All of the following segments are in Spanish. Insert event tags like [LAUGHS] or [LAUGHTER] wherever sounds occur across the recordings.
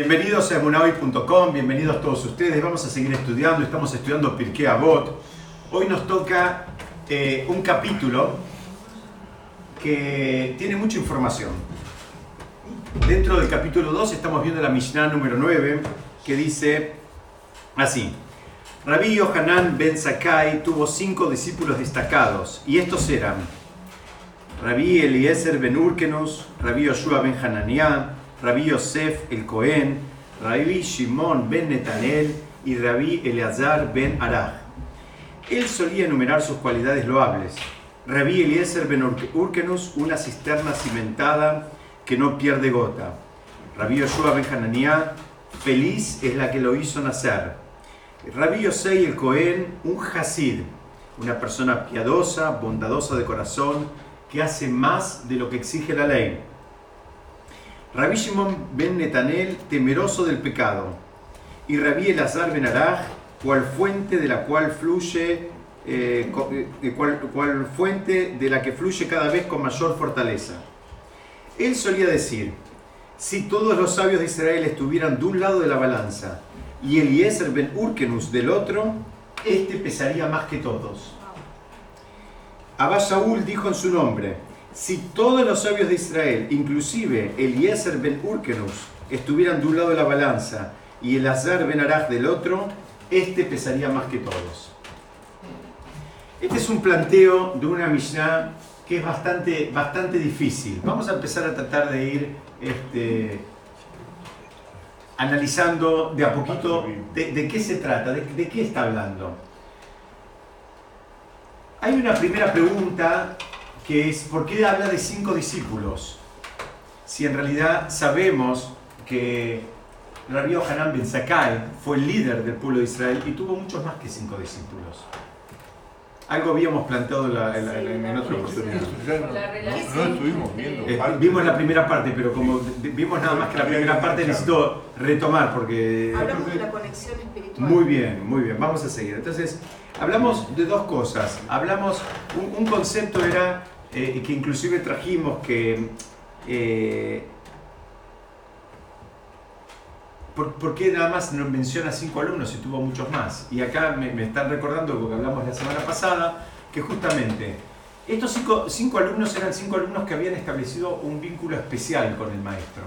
Bienvenidos a emunahoy.com, bienvenidos todos ustedes. Vamos a seguir estudiando, estamos estudiando Pirkei Avot. Hoy nos toca eh, un capítulo que tiene mucha información. Dentro del capítulo 2 estamos viendo la Mishnah número 9 que dice así. Rabbi Yohanan ben Sakai tuvo cinco discípulos destacados y estos eran Rabbi Eliezer ben Urkenus, Rabbi Yoshua ben Hananiah, Rabbi Yosef el Cohen, Rabbi Shimon ben Netanel y Rabbi Eleazar ben Araj. Él solía enumerar sus cualidades loables. Rabbi Eliezer ben Urkenus, una cisterna cimentada que no pierde gota. Rabbi Yoshua ben Hananiah, feliz es la que lo hizo nacer. Rabbi Yosei el Cohen, un Hasid, una persona piadosa, bondadosa de corazón, que hace más de lo que exige la ley. Rabbi Shimon ben Netanel, temeroso del pecado, y Rabbi Elazar ben Araj, cual fuente de la cual fluye, eh, eh, cual, fuente de la que fluye cada vez con mayor fortaleza. Él solía decir, si todos los sabios de Israel estuvieran de un lado de la balanza y Eliezer ben Urkenus del otro, este pesaría más que todos. Abba Shaul dijo en su nombre, si todos los sabios de Israel, inclusive Eliezer ben Urkenus, estuvieran de un lado de la balanza y el Azar ben Araj del otro, este pesaría más que todos. Este es un planteo de una Mishnah que es bastante, bastante difícil. Vamos a empezar a tratar de ir este, analizando de a poquito de, qué se trata, de qué está hablando. Hay una primera pregunta que es ¿por qué habla de cinco discípulos? Si en realidad sabemos que Rabbi Hanan ben Sakai fue el líder del pueblo de Israel y tuvo muchos más que cinco discípulos. Algo habíamos planteado en, otra oportunidad. No, estuvimos viendo. Eh, vimos la primera parte, pero como vimos nada más que la primera parte, necesito retomar porque... Hablamos de la conexión espiritual. Muy bien, muy bien. Vamos a seguir. Entonces, hablamos de dos cosas. Hablamos, un, concepto era, eh, que inclusive trajimos que... Eh, ¿Por, qué nada más nos menciona cinco alumnos y tuvo muchos más? Y acá me, están recordando, porque hablamos la semana pasada, que justamente estos cinco, alumnos eran cinco alumnos que habían establecido un vínculo especial con el maestro.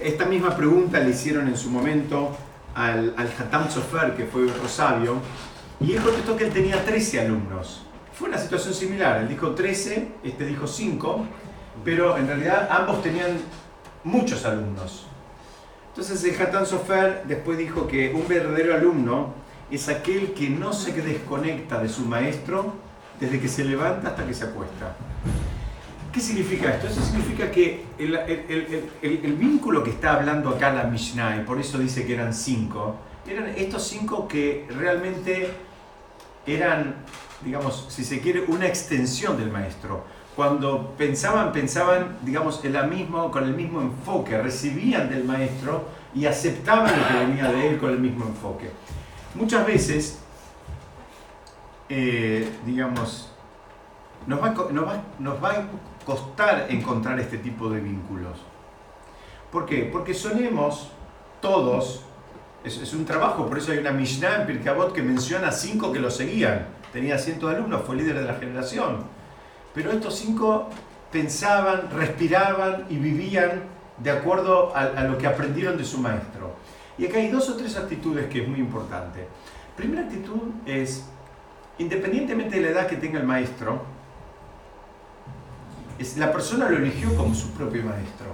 esta misma pregunta le hicieron en su momento al, al Hatam Sofer, que fue otro sabio, y él contestó que él tenía 13 alumnos. Fue una situación similar, él dijo 13, este dijo 5, pero en realidad ambos tenían muchos alumnos. Entonces el Hatan Sofer después dijo que un verdadero alumno es aquel que no se desconecta de su maestro desde que se levanta hasta que se acuesta. ¿Qué significa esto? Eso significa que el, vínculo que está hablando acá la Mishnah, y por eso dice que eran cinco, eran estos cinco que realmente eran, digamos, si se quiere, una extensión del maestro cuando pensaban, pensaban, digamos, en la mismo, con el mismo enfoque, recibían del maestro y aceptaban lo que venía de él con el mismo enfoque. Muchas veces, eh, digamos, nos va, nos va a costar encontrar este tipo de vínculos. ¿Por qué? Porque sonemos todos, es, un trabajo, por eso hay una Mishnah en Pirkabot que menciona cinco que lo seguían. Tenía cientos de alumnos, fue líder de la generación. Pero estos cinco pensaban, respiraban y vivían de acuerdo a, lo que aprendieron de su maestro. Y acá hay dos o tres actitudes que es muy importante. Primera actitud es, independientemente de la edad que tenga el maestro, es, la persona lo eligió como su propio maestro.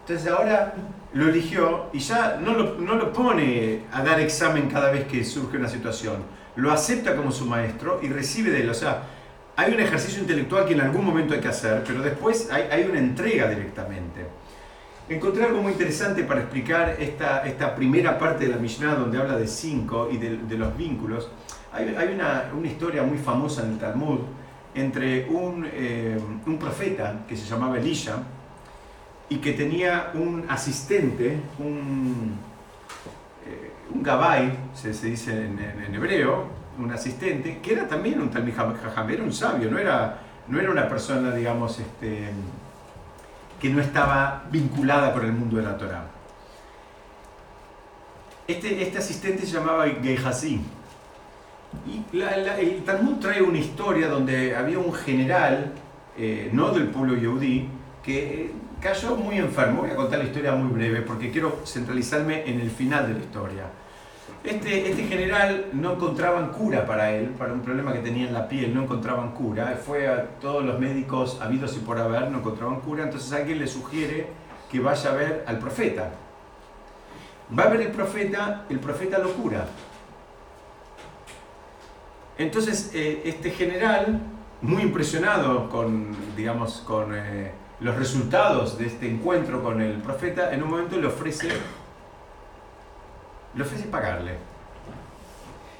Entonces ahora lo eligió y ya no lo, no lo pone a dar examen cada vez que surge una situación. Lo acepta como su maestro y recibe de él. O sea, hay un ejercicio intelectual que en algún momento hay que hacer, pero después hay, una entrega directamente. Encontré algo muy interesante para explicar esta, esta primera parte de la Mishnah donde habla de cinco y de, los vínculos. Hay, una, historia muy famosa en el Talmud entre un, eh, un profeta que se llamaba Elisha y que tenía un asistente, un, eh, un gabay, se, dice en hebreo, un asistente, que era también un Talmud Jajam, era un sabio, no era, no era una persona, digamos, este, que no estaba vinculada con el mundo de la Torah. Este, este asistente se llamaba Gehazi. Y el Talmud trae una historia donde había un general, eh, no del pueblo yehudí, que cayó muy enfermo. Voy a contar la historia muy breve porque quiero centralizarme en el final de la historia. Este, este general no encontraban cura para él, para un problema que tenía en la piel, no encontraban cura. Fue a todos los médicos habidos y por haber, no encontraban cura. Entonces alguien le sugiere que vaya a ver al profeta. Va a ver el profeta, el profeta lo cura. Entonces eh, este general, muy impresionado con, digamos, con eh, los resultados de este encuentro con el profeta, en un momento le ofrece le ofrece pagarle.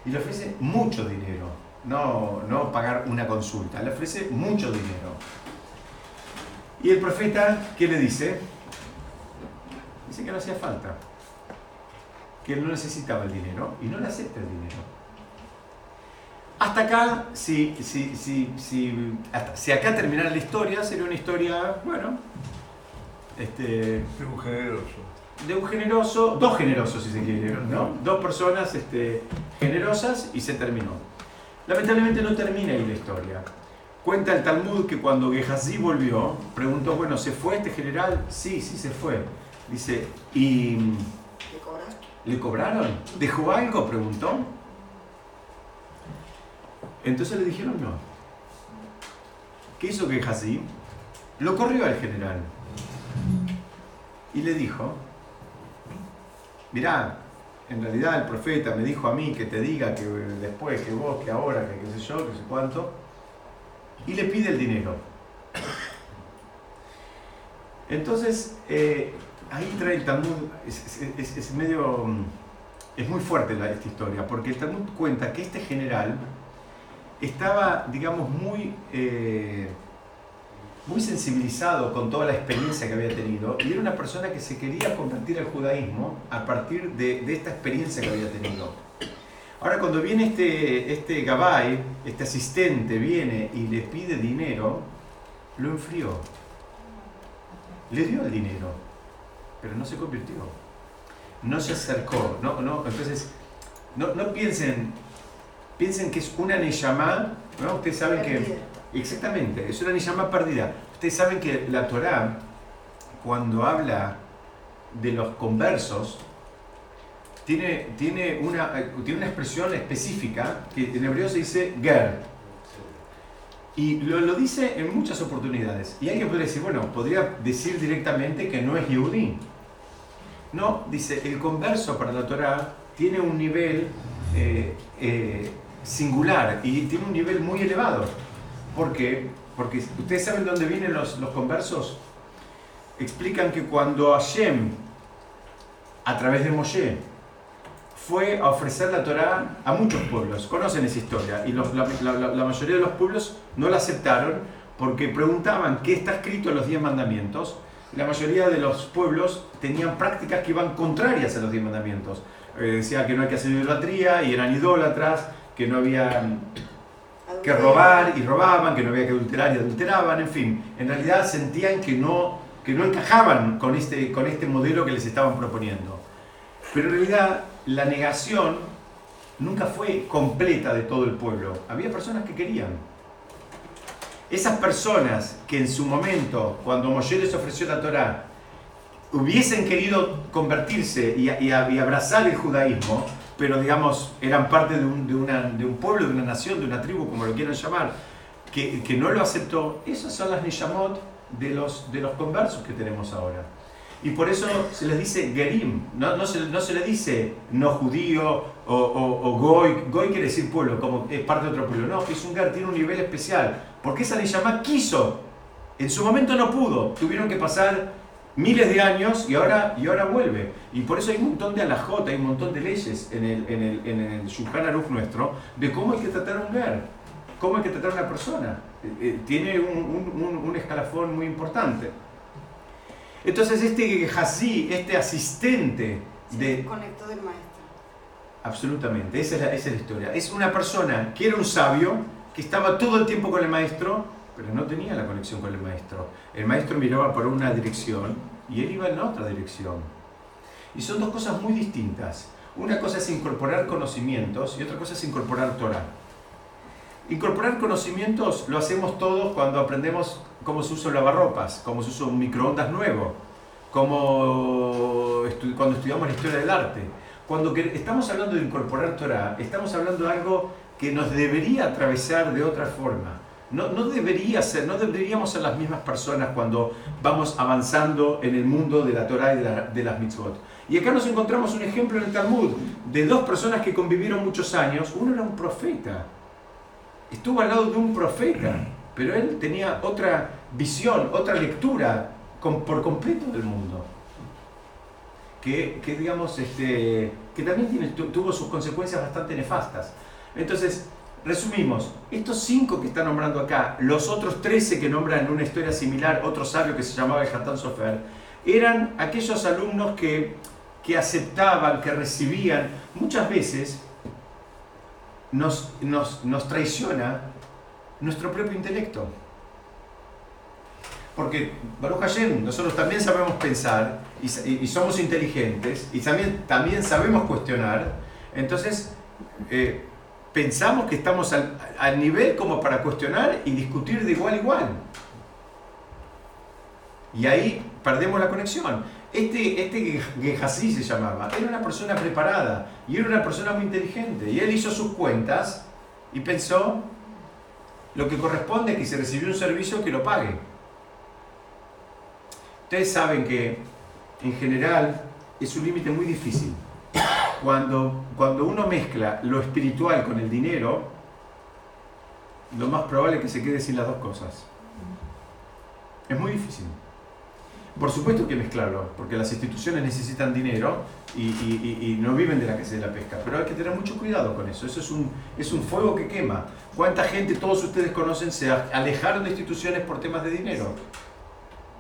Y le ofrece mucho dinero. No, no pagar una consulta, le ofrece mucho dinero. Y el profeta, ¿qué le dice? Dice que no hacía falta. Que él no necesitaba el dinero y no le acepta el dinero. Hasta acá, si, si, si, si, si acá terminara la historia, sería una historia, bueno, este... Muy generoso de un generoso, dos generosos si se quiere, ¿no? Dos personas este, generosas y se terminó. Lamentablemente no termina ahí la historia. Cuenta el Talmud que cuando Gehazi volvió, preguntó, bueno, ¿se fue este general? Sí, sí se fue. Dice, ¿y le cobraron? ¿Dejó algo? Preguntó. Entonces le dijeron no. ¿Qué hizo Gehazi? Lo corrió al general. Y le dijo, mirá, en realidad el profeta me dijo a mí que te diga que después, que vos, que ahora, que qué sé yo, que sé cuánto, y le pide el dinero. Entonces, eh, ahí trae el Talmud, es, medio, mm, es muy fuerte esta historia, porque el Talmud cuenta que este general estaba, digamos, muy... Eh, muy sensibilizado con toda la experiencia que había tenido y era una persona que se quería convertir al judaísmo a partir de, esta experiencia que había tenido. Ahora cuando viene este, este Gabay, este asistente, viene y le pide dinero, lo enfrió. Le dio el dinero, pero no se convirtió. No se acercó. No, no, entonces, no, no piensen, piensen que es una Neyamá, ¿no? Ustedes saben que Exactamente, es una llama perdida. Ustedes saben que la Torá, cuando habla de los conversos, tiene, tiene, una, tiene una expresión específica que en hebreo se dice ger. Y lo, lo, dice en muchas oportunidades. Y alguien podría decir, bueno, podría decir directamente que no es yudí. No, dice, el converso para la Torá tiene un nivel eh, eh, singular y tiene un nivel muy elevado. ¿Por qué? Porque ustedes saben dónde vienen los, los conversos. Explican que cuando Hashem, a través de Moshe, fue a ofrecer la Torá a muchos pueblos. Conocen esa historia. Y la, mayoría de los pueblos no la aceptaron porque preguntaban qué está escrito en los diez mandamientos. La mayoría de los pueblos tenían prácticas que iban contrarias a los diez mandamientos. Eh, decía que no hay que hacer idolatría y eran idólatras, que no había que robar y robaban, que no había que adulterar y adulteraban, en fin. En realidad sentían que no, que no encajaban con este, con este modelo que les estaban proponiendo. Pero en realidad la negación nunca fue completa de todo el pueblo. Había personas que querían. Esas personas que en su momento, cuando Moshe les ofreció la Torá, hubiesen querido convertirse y, y abrazar el judaísmo, pero digamos, eran parte de un, de, una, de un, pueblo, de una nación, de una tribu, como lo quieran llamar, que, que no lo aceptó, esas son las Nishamot de los, de los conversos que tenemos ahora. Y por eso se les dice Gerim, no, no, se, no se le dice no judío o, o, Goy, Goy quiere decir pueblo, como es parte de otro pueblo, no, es un Ger, tiene un nivel especial, porque esa Nishama quiso, en su momento no pudo, tuvieron que pasar miles de años y ahora, y ahora vuelve. Y por eso hay un montón de alajot, hay un montón de leyes en el, en el, en el Shulchan Aruch nuestro de cómo hay que tratar a un guer, cómo hay que tratar a una persona. Eh, eh, tiene un, un, escalafón muy importante. Entonces este Hasí, este asistente de... conectó del maestro. Absolutamente, esa es, la, esa es la historia. Es una persona que era un sabio, que estaba todo el tiempo con el maestro pero no tenía la conexión con el maestro. El maestro miraba por una dirección y él iba en otra dirección. Y son dos cosas muy distintas. Una cosa es incorporar conocimientos y otra cosa es incorporar Torah. Incorporar conocimientos lo hacemos todos cuando aprendemos cómo se usa un lavarropas, cómo se usa un microondas nuevo, como cuando estudiamos la historia del arte. Cuando estamos hablando de incorporar Torah, estamos hablando de algo que nos debería atravesar de otra forma. No, no, debería ser, no deberíamos ser las mismas personas cuando vamos avanzando en el mundo de la Torah y de, las mitzvot. Y acá nos encontramos un ejemplo en el Talmud de dos personas que convivieron muchos años. Uno era un profeta, estuvo al lado de un profeta, pero él tenía otra visión, otra lectura por completo del mundo. Que, que digamos, este, que también tuvo sus consecuencias bastante nefastas. Entonces, resumimos, estos cinco que está nombrando acá, los otros trece que nombran en una historia similar, otro sabio que se llamaba Hatán Sofer, eran aquellos alumnos que, que aceptaban, que recibían, muchas veces nos, nos, traiciona nuestro propio intelecto. Porque, Baruch Hashem, nosotros también sabemos pensar y, somos inteligentes y también, también sabemos cuestionar. Entonces, eh, pensamos que estamos al, nivel como para cuestionar y discutir de igual a igual. Y ahí perdemos la conexión. Este, este se llamaba, era una persona preparada y era una persona muy inteligente. Y él hizo sus cuentas y pensó, lo que corresponde es que si recibió un servicio, que lo pague. Ustedes saben que en general es un límite muy difícil. Cuando, cuando uno mezcla lo espiritual con el dinero, lo más probable es que se quede sin las dos cosas. Es muy difícil. Por supuesto que mezclarlo, porque las instituciones necesitan dinero y, no viven de la que se la pesca, pero hay que tener mucho cuidado con eso. Eso es un, es un fuego que quema. ¿Cuánta gente, todos ustedes conocen, se alejaron de instituciones por temas de dinero?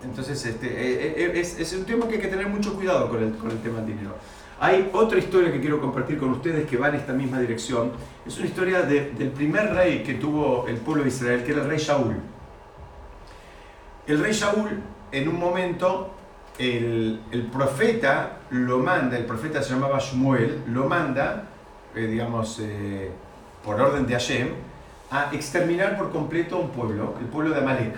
Entonces, este, eh, eh, es, es, un tema que hay que tener mucho cuidado con el, con el tema del dinero. Hay otra historia que quiero compartir con ustedes que va en esta misma dirección. Es una historia del primer rey que tuvo el pueblo de Israel, que era el rey Shaul. El rey Shaul en un momento el, profeta lo manda, el profeta se llamaba Shmuel, lo manda, eh, digamos, eh, por orden de Hashem, a exterminar por completo un pueblo, el pueblo de Amalek.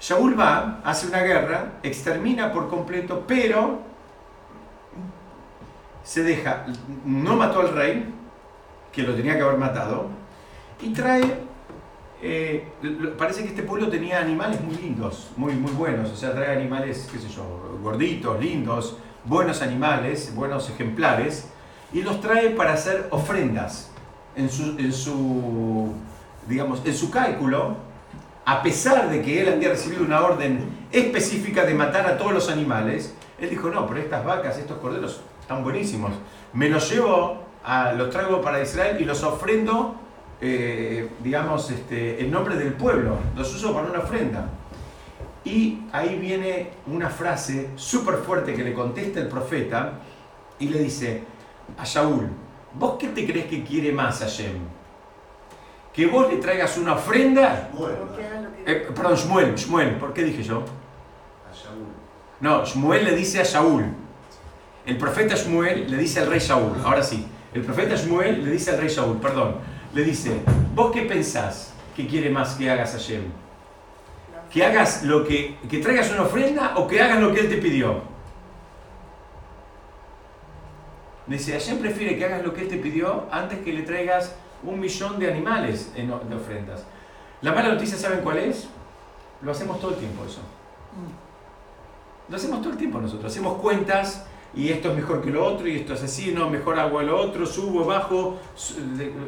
Shaul va, hace una guerra, extermina por completo, pero se deja, no mató al rey, que lo tenía que haber matado, y trae eh, parece que este pueblo tenía animales muy lindos, muy, muy buenos, o sea, trae animales, qué sé yo, gorditos, lindos, buenos animales, buenos ejemplares, y los trae para hacer ofrendas en su, en su, digamos, en su cálculo, a pesar de que él había recibido una orden específica de matar a todos los animales, él dijo, no, pero estas vacas, estos corderos están buenísimos, me los llevo, a, los traigo para Israel y los ofrendo eh, digamos, este, el nombre del pueblo, los uso para una ofrenda. Y ahí viene una frase súper fuerte que le contesta el profeta y le dice a Shaul, ¿vos qué te crees que quiere más Hashem? ¿Que vos le traigas una ofrenda? Eh, perdón, Shmuel, Shmuel, ¿por qué dije yo? A Shaul. No, Shmuel le dice a Shaul. El profeta Shmuel le dice al rey Shaul. Ahora sí, el profeta Shmuel le dice al rey Shaul, perdón le dice, ¿vos qué pensás que quiere más que hagas a Hashem? ¿Que hagas lo que, que traigas una ofrenda o que hagas lo que él te pidió? Dice, Hashem prefiere que hagas lo que él te pidió antes que le traigas un millón de animales en, de ofrendas. La mala noticia, ¿saben cuál es? Lo hacemos todo el tiempo eso. Lo hacemos todo el tiempo nosotros. Hacemos cuentas y esto es mejor que lo otro, y esto es así, no, mejor hago lo otro, subo, bajo.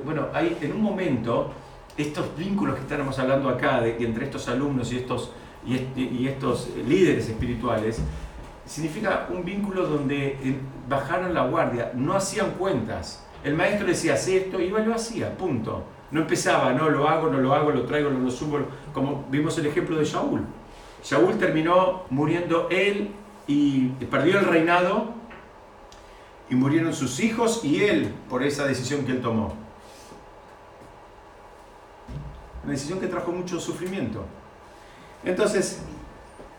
Bueno, hay en un momento estos vínculos que estamos hablando acá de, entre estos alumnos y estos, y, estos líderes espirituales, significa un vínculo donde bajaron la guardia, no hacían cuentas. El maestro decía, haz esto, y y lo hacía, punto. No empezaba, no, lo hago, no lo hago, lo traigo, no lo subo, como vimos el ejemplo de Shaul. Shaul terminó muriendo él y perdió el reinado y murieron sus hijos y él por esa decisión que él tomó. Una decisión que trajo mucho sufrimiento. Entonces,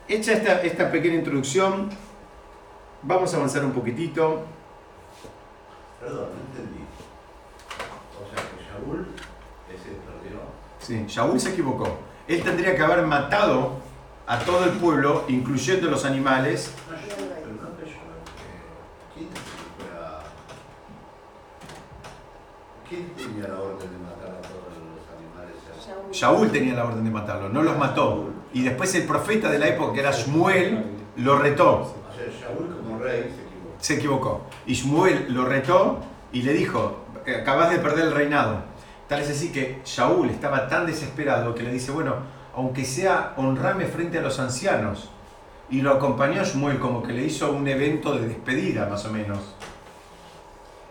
hecha esta, esta pequeña introducción, vamos a avanzar un poquitito. Perdón, no entendí. O sea que Shaul ese perdió. Sí, Shaul se equivocó. Él tendría que haber matado a todo el pueblo, incluyendo los animales. ¿Quién fuera- ¿Quién tenía la orden de matar a todos los animales? Shaul. Shaul tenía la orden de matarlo, no los mató. Y después el profeta de la época, que era Shmuel, lo retó. Shaul como rey. Se equivocó. Y Shmuel lo retó y le dijo, acabas de perder el reinado. Tal es así que Shaul estaba tan desesperado que le dice, bueno, aunque sea honrame frente a los ancianos. Y lo acompañó Shmuel como que le hizo un evento de despedida, más o menos.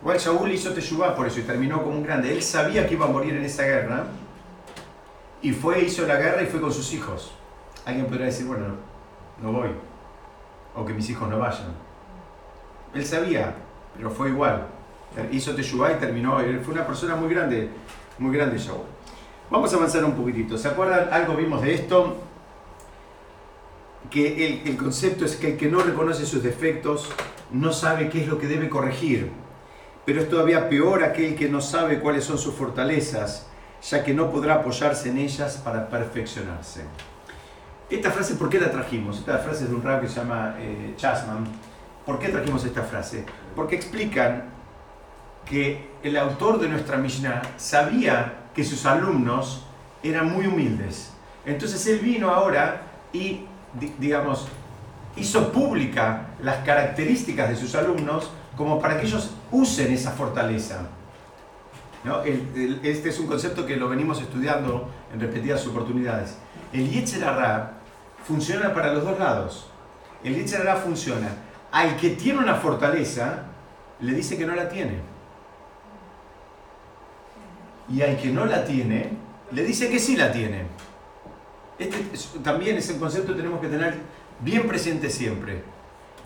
Igual Shaul hizo Teshuvah por eso y terminó como un grande. Él sabía que iba a morir en esa guerra y fue, hizo la guerra y fue con sus hijos. Alguien podría decir, bueno, no voy. O que mis hijos no vayan. Él sabía, pero fue igual. Hizo Teshuvah y terminó. Fue una persona muy grande, muy grande Shaul. Vamos a avanzar un poquitito. ¿Se acuerdan? Algo vimos de esto. Que el, concepto es que el que no reconoce sus defectos no sabe qué es lo que debe corregir. Pero es todavía peor aquel que no sabe cuáles son sus fortalezas, ya que no podrá apoyarse en ellas para perfeccionarse. Esta frase, ¿por qué la trajimos? Esta frase es de un rab que se llama eh, Chasman. ¿Por qué trajimos esta frase? Porque explican que el autor de nuestra Mishnah sabía que sus alumnos eran muy humildes. Entonces él vino ahora y, di- digamos, hizo pública las características de sus alumnos como para que ellos usen esa fortaleza. ¿No? Este es un concepto que lo venimos estudiando en repetidas oportunidades. El Yetzer Hara funciona para los dos lados. El Yetzer Hara funciona. Al que tiene una fortaleza, le dice que no la tiene. Y al que no la tiene, le dice que sí la tiene. Este es- también es el concepto que tenemos que tener bien presente siempre.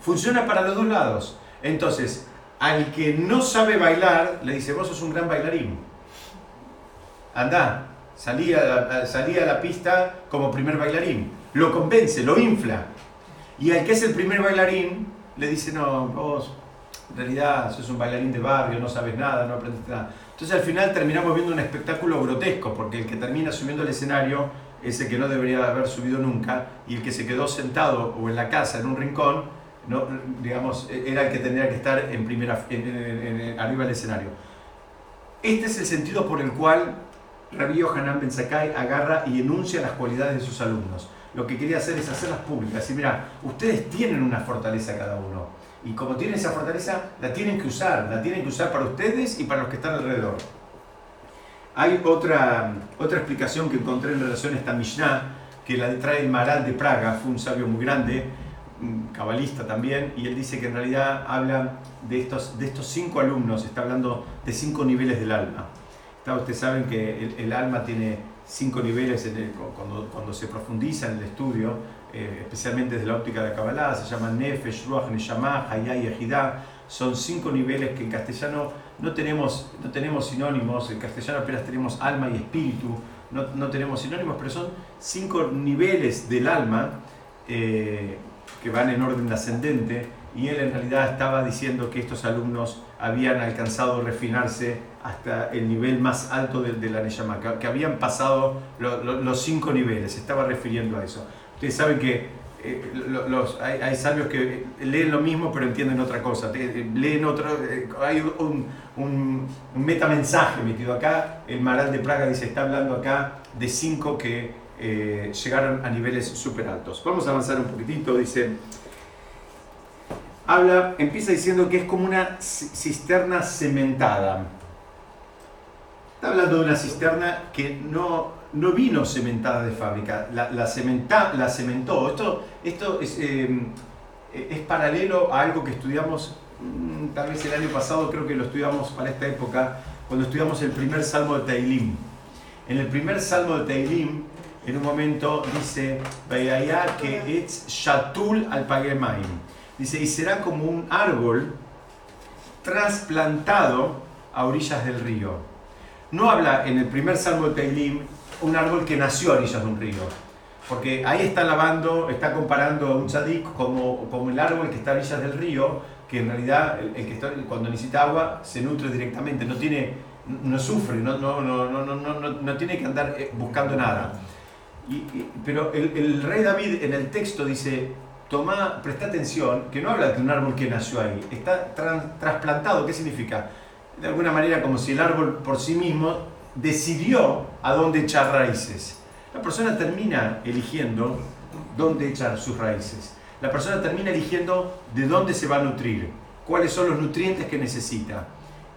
Funciona para los dos lados. Entonces, al que no sabe bailar, le dice, vos sos un gran bailarín. Andá, salí a la, salí a la pista como primer bailarín. Lo convence, lo infla. Y al que es el primer bailarín, le dice, no, vos en realidad sos un bailarín de barrio, no sabes nada, no aprendiste nada. Entonces al final terminamos viendo un espectáculo grotesco, porque el que termina subiendo al escenario es el que no debería haber subido nunca, y el que se quedó sentado o en la casa, en un rincón, no, digamos, era el que tendría que estar en primera, en- en- arriba del escenario. Este es el sentido por el cual Rabbi Hanan Ben Sakai agarra y enuncia las cualidades de sus alumnos. Lo que quería hacer es hacerlas públicas. Y mira, ustedes tienen una fortaleza cada uno. Y como tienen esa fortaleza, la tienen que usar. La tienen que usar para ustedes y para los que están alrededor. Hay otra, otra explicación que encontré en relación a esta Mishnah, que la trae el Maral de Praga, fue un sabio muy grande, un cabalista también, y él dice que en realidad habla de estos, de estos cinco alumnos, está hablando de cinco niveles del alma. Ustedes saben que el, el alma tiene cinco niveles en el- cuando, cuando se profundiza en el estudio, eh, especialmente desde la óptica de la Kabbalah, se llaman Nefesh, Ruach, Neshama, Hayá y Ejidá. Son cinco niveles que en castellano no tenemos, no tenemos sinónimos, en castellano apenas tenemos alma y espíritu, no, no tenemos sinónimos, pero son cinco niveles del alma eh, que van en orden ascendente y él en realidad estaba diciendo que estos alumnos habían alcanzado a refinarse hasta el nivel más alto de, de la Neyama, que, habían pasado lo- lo- los cinco niveles, estaba refiriendo a eso. Ustedes saben que eh, lo- los, hay, sabios que leen lo mismo pero entienden otra cosa, eh, leen otro, eh, hay un, un, un metamensaje metido acá, el Maral de Praga dice, está hablando acá de cinco que llegaron a niveles súper altos. Vamos a avanzar un poquitito, dice, habla, empieza diciendo que es como una ci- cisterna cementada. Está hablando de una cisterna que no, no vino cementada de fábrica, la, la, cementa- la cementó. Esto, esto es, eh, es paralelo a algo que estudiamos mm, tal vez el año pasado, creo que lo estudiamos para esta época, cuando estudiamos el primer salmo de Teilim. En el primer salmo de Teilim, en un momento dice, que etz shatul al pagemaim. Dice, y será como un árbol trasplantado a orillas del río. No habla en el primer salmo de Teilim un árbol que nació a orillas de un río. Porque ahí está lavando, está comparando a un tzadik como, como el árbol que está a orillas del río, que en realidad el, que está, cuando necesita agua se nutre directamente, no, tiene, no sufre, no, no, no, no, no, no tiene que andar eh, buscando nada. Y, pero el, el, rey David en el texto dice, toma, presta atención, que no habla de un árbol que nació ahí, está trasplantado, ¿qué significa? De alguna manera como si el árbol por sí mismo decidió a dónde echar raíces. La persona termina eligiendo dónde echar sus raíces. La persona termina eligiendo de dónde se va a nutrir, cuáles son los nutrientes que necesita.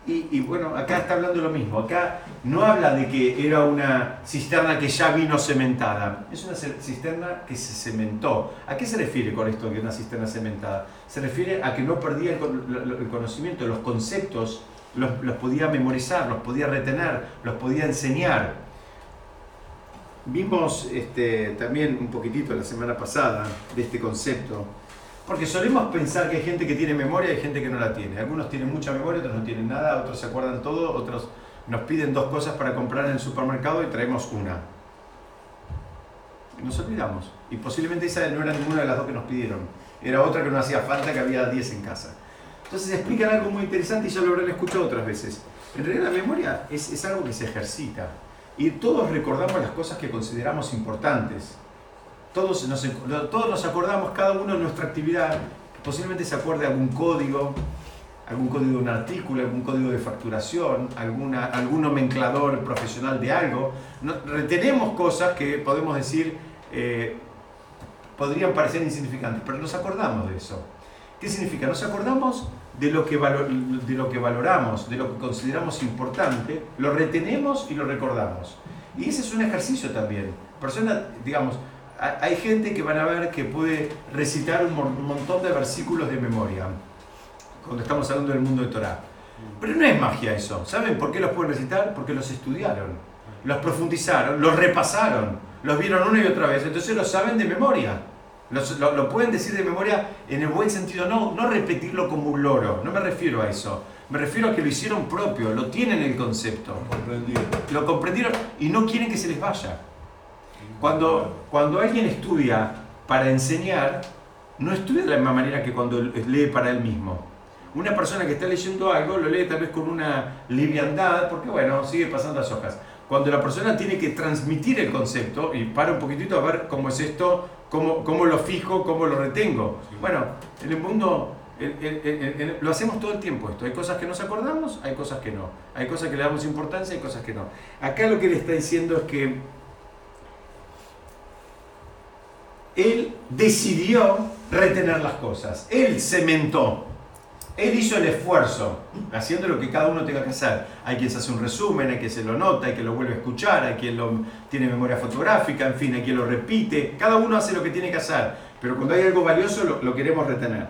Y, bueno, acá está hablando lo mismo. Acá no habla de que era una cisterna que ya vino cementada. Es una cisterna que se cementó. ¿A qué se refiere con esto de una cisterna cementada? Se refiere a que no perdía el, conocimiento, los conceptos los, podía memorizar, los podía retener, los podía enseñar. Vimos este, también un poquitito la semana pasada de este concepto, porque solemos pensar que hay gente que tiene memoria y hay gente que no la tiene. Algunos tienen mucha memoria, otros no tienen nada, otros se acuerdan todo, otros nos piden dos cosas para comprar en el supermercado y traemos una. Nos olvidamos. Y posiblemente esa no era ninguna de las dos que nos pidieron. Era otra que no hacía falta, que había 10 en casa. Entonces explican algo muy interesante y ya lo habrán escuchado otras veces. En realidad la memoria es, algo que se ejercita y todos recordamos las cosas que consideramos importantes. Todos nos, todos nos acordamos, cada uno de nuestra actividad, posiblemente se acuerde algún código, algún código de un artículo, algún código de facturación, alguna, algún nomenclador profesional de algo. retenemos cosas que podemos decir eh, podrían parecer insignificantes, pero nos acordamos de eso. ¿Qué significa? Nos acordamos de lo, que de lo que valoramos, de lo que consideramos importante, lo retenemos y lo recordamos. Y ese es un ejercicio también. Persona, digamos, hay gente que van a ver que puede recitar un montón de versículos de memoria, cuando estamos hablando del mundo de Torah. Pero no es magia eso. ¿Saben por qué los pueden recitar? Porque los estudiaron, los profundizaron, los repasaron, los vieron una y otra vez, entonces lo saben de memoria. Lo, pueden decir de memoria en el buen sentido, no, no repetirlo como un loro, no me refiero a eso. Me refiero a que lo hicieron propio, lo tienen el concepto. Lo comprendieron y no quieren que se les vaya. Cuando, cuando alguien estudia para enseñar, no estudia de la misma manera que cuando lee para él mismo. Una persona que está leyendo algo lo lee tal vez con una liviandad, porque bueno, sigue pasando las hojas. Cuando la persona tiene que transmitir el concepto y para un poquitito a ver cómo es esto, ¿Cómo, lo fijo? ¿Cómo lo retengo? Bueno, en el mundo lo hacemos todo el tiempo esto. Hay cosas que nos acordamos, hay cosas que no. Hay cosas que le damos importancia, hay cosas que no. Acá lo que le está diciendo es que él decidió retener las cosas. Él cementó. Él hizo el esfuerzo, haciendo lo que cada uno tenga que hacer. Hay quien se hace un resumen, hay quien se lo nota, hay quien lo vuelve a escuchar, hay quien lo, tiene memoria fotográfica, en fin, hay quien lo repite. Cada uno hace lo que tiene que hacer, pero cuando hay algo valioso lo, queremos retener.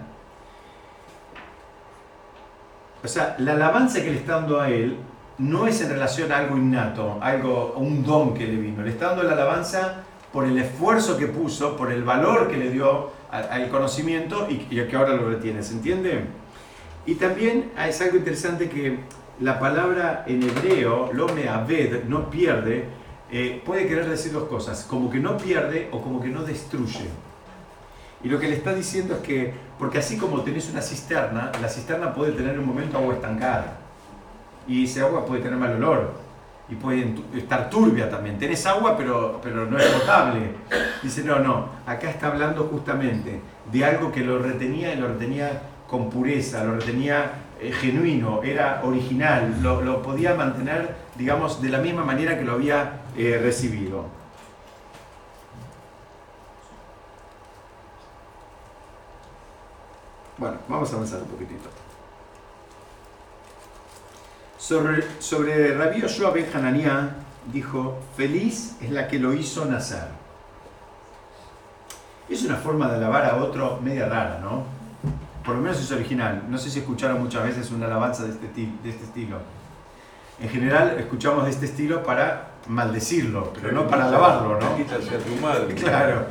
O sea, la alabanza que le está dando a él no es en relación a algo innato, algo, un don que le vino. Le está dando la alabanza por el esfuerzo que puso, por el valor que le dio al conocimiento y, y que ahora lo retiene. ¿Se entiende? Y también es algo interesante que la palabra en hebreo, lome aved, no pierde, eh, puede querer decir dos cosas, como que no pierde o como que no destruye. Y lo que le está diciendo es que, porque así como tenés una cisterna, la cisterna puede tener un momento agua estancada. Y ese agua puede tener mal olor. Y puede estar turbia también. Tenés agua, pero, pero no es potable. Dice, no, no. Acá está hablando justamente de algo que lo retenía y lo retenía con pureza, lo retenía eh, genuino, era original, lo, podía mantener, digamos, de la misma manera que lo había eh, recibido. Bueno, vamos a avanzar un poquitito. Sobre, sobre Rabí Yoshua Ben dijo, feliz es la que lo hizo nacer. Es una forma de alabar a otro media rara, ¿no? Por lo menos es original. No sé si escucharon muchas veces una alabanza de este, de este estilo. En general escuchamos de este estilo para maldecirlo, pero no para alabarlo, ¿no? tu madre. [LAUGHS] Claro.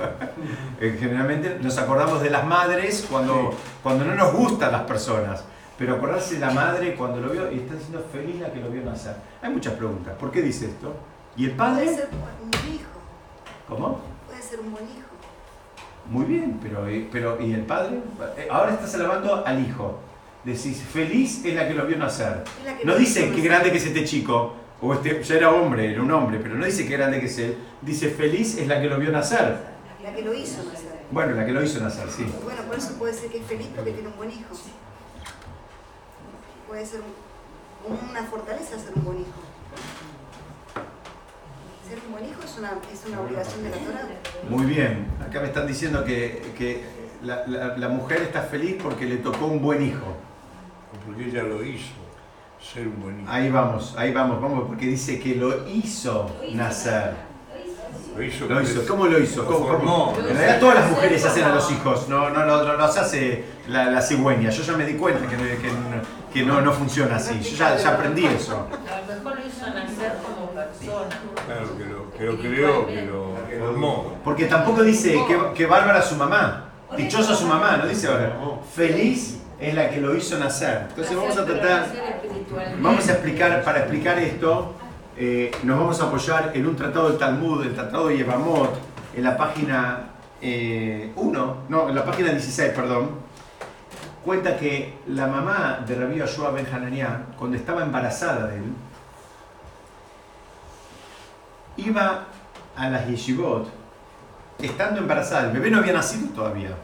Generalmente nos acordamos de las madres cuando, cuando no nos gustan las personas. Pero acordarse de la madre cuando lo vio y está diciendo feliz la que lo vio nacer. Hay muchas preguntas. ¿Por qué dice esto? ¿Y el Puede padre? ser un buen hijo. ¿Cómo? Puede ser un buen hijo. Muy bien, pero, eh, pero ¿y el padre? Eh, Ahora estás alabando al hijo. Decís, feliz es la que lo vio nacer. No dice qué grande que es este chico, o este, ya era hombre, era un hombre, pero no dice qué grande que es él. Dice, feliz es la que lo vio nacer. La que lo hizo nacer. Bueno, la que lo hizo nacer, sí. Bueno, por eso puede ser que es feliz porque tiene un buen hijo. Puede ser un- una fortaleza ser un buen hijo. Ser un buen hijo es una, es una obligación de la Torah. Muy bien. Acá me están diciendo que, que la, la- la mujer está feliz porque le tocó un buen hijo. Porque ella lo hizo, ser un buen hijo. Ahí vamos, ahí vamos, vamos, porque dice que lo hizo nacer. Lo hizo. Lo hizo. ¿Cómo lo hizo? ¿Cómo, cómo? formó. En realidad todas las mujeres hacen a los hijos, no, no, no, no los hace la, la cigüeña. Yo ya me di cuenta que, no- que, no- que no, no funciona así. Yo ya, ya aprendí eso. A lo mejor lo hizo nacer como persona. Que lo, que lo formó. Porque tampoco dice que, que bárbara su mamá, dichosa su mamá, no dice ahora. Feliz es la que lo hizo nacer. Entonces vamos a tratar, vamos a explicar, para explicar esto, eh, nos vamos a apoyar en un tratado del Talmud, el tratado de Yevamot, en la página 1, no, en la página 16, perdón. Cuenta que la mamá de Rabbi Yoshua Ben Hananiah, cuando estaba embarazada de él, iba a las yeshivot estando embarazada, el bebé no había nacido todavía.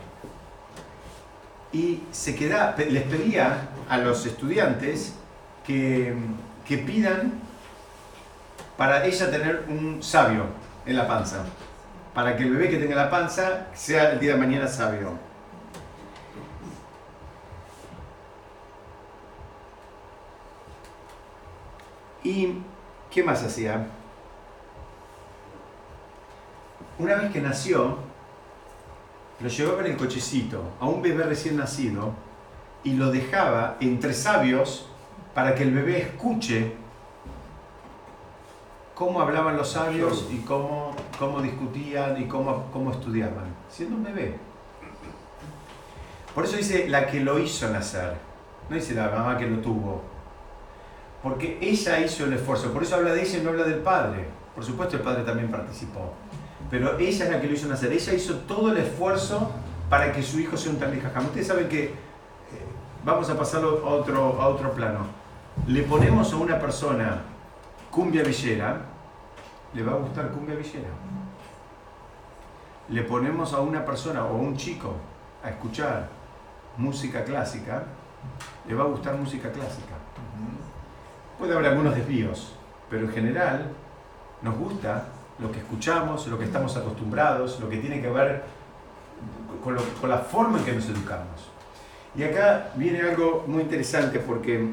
Y se queda, les pedía a los estudiantes que, que pidan para ella tener un sabio en la panza. Para que el bebé que tenga la panza sea el día de mañana sabio. ¿Y qué más hacía? Una vez que nació, lo llevaba en el cochecito a un bebé recién nacido y lo dejaba entre sabios para que el bebé escuche cómo hablaban los sabios y cómo, cómo discutían y cómo, cómo estudiaban, siendo un bebé. Por eso dice la que lo hizo nacer, no dice la mamá que lo tuvo, porque ella hizo el esfuerzo, por eso habla de ella y no habla del padre. Por supuesto el padre también participó, pero ella es la que lo hizo nacer, ella hizo todo el esfuerzo para que su hijo sea un Jajam. Ustedes saben que, eh, vamos a pasarlo a otro, a otro plano, le ponemos a una persona cumbia villera, le va a gustar cumbia villera. Le ponemos a una persona o a un chico a escuchar música clásica, le va a gustar música clásica. Puede haber algunos desvíos, pero en general nos gusta lo que escuchamos, lo que estamos acostumbrados, lo que tiene que ver con, lo- con la forma en que nos educamos. Y acá viene algo muy interesante porque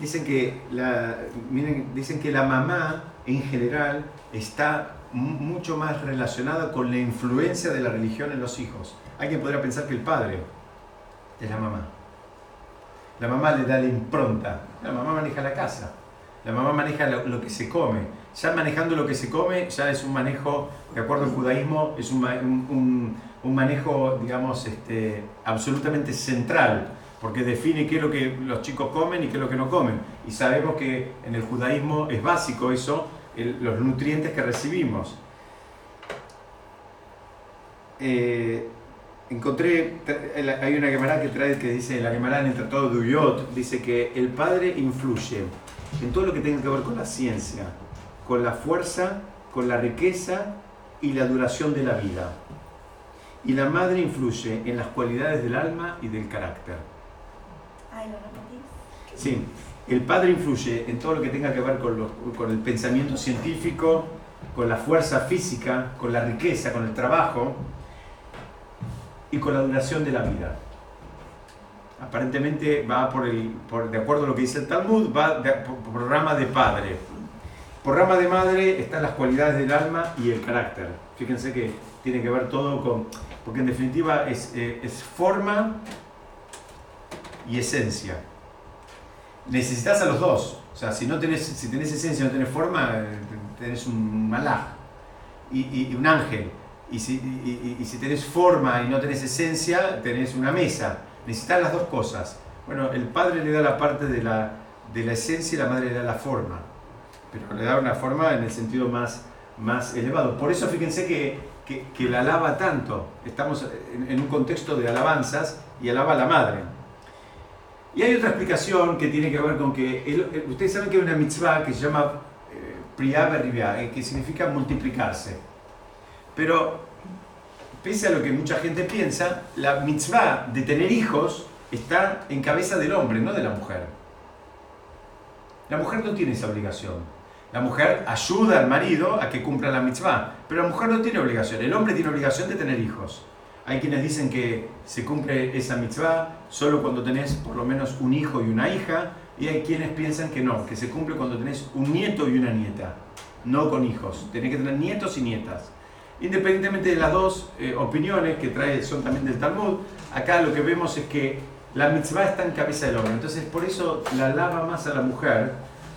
dicen que la, miren, dicen que la mamá en general está mu- mucho más relacionada con la influencia de la religión en los hijos. Alguien podría pensar que el padre es la mamá. La mamá le da la impronta. La mamá maneja la casa. La mamá maneja lo que se come. Ya manejando lo que se come, ya es un manejo, de acuerdo al judaísmo, es un, un- un- manejo, digamos, este, absolutamente central, porque define qué es lo que los chicos comen y qué es lo que no comen. Y sabemos que en el judaísmo es básico eso, el- los nutrientes que recibimos. Eh, encontré, hay una Gemara que trae que dice, la Gemara en el Tratado de Uyot, dice que el padre influye en todo lo que tenga que ver con la ciencia, con la fuerza, con la riqueza y la duración de la vida. Y la madre influye en las cualidades del alma y del carácter. ¿lo? Sí, el padre influye en todo lo que tenga que ver con, los- con el pensamiento científico, con la fuerza física, con la riqueza, con el trabajo y con la duración de la vida. Aparentemente va por el, por, de acuerdo a lo que dice el Talmud, va de- por, por rama de padre. Por rama de madre están las cualidades del alma y el carácter. Fíjense que tiene que ver todo con, porque en definitiva es, eh, es forma y esencia necesitas a los dos. O sea, si no tenés, si tenés esencia no tenés forma, eh, tenés un malaj y, y- y un ángel. Y si, y si tenés forma y no tenés esencia, tenés una mesa. Necesitas las dos cosas. Bueno, el padre le da la parte de la, de la esencia y la madre le da la forma. Pero le da una forma en el sentido más, más elevado. Por eso fíjense que, que, la alaba tanto. Estamos en, un contexto de alabanzas y alaba a la madre. Y hay otra explicación que tiene que ver con que ustedes saben que hay una mitzvah que se llama eh, eh, que significa multiplicarse. Pero pese a lo que mucha gente piensa, la mitzvah de tener hijos está en cabeza del hombre, no de la mujer. La mujer no tiene esa obligación. La mujer ayuda al marido a que cumpla la mitzvah, pero la mujer no tiene obligación. El hombre tiene obligación de tener hijos. Hay quienes dicen que se cumple esa mitzvah solo cuando tenés por lo menos un hijo y una hija, y hay quienes piensan que no, que se cumple cuando tenés un nieto y una nieta, no con hijos. Tenés que tener nietos y nietas. Independientemente de las dos eh, opiniones que trae, son también del Talmud, acá lo que vemos es que la mitzvah está en cabeza del hombre. Entonces, por eso la alaba más a la mujer,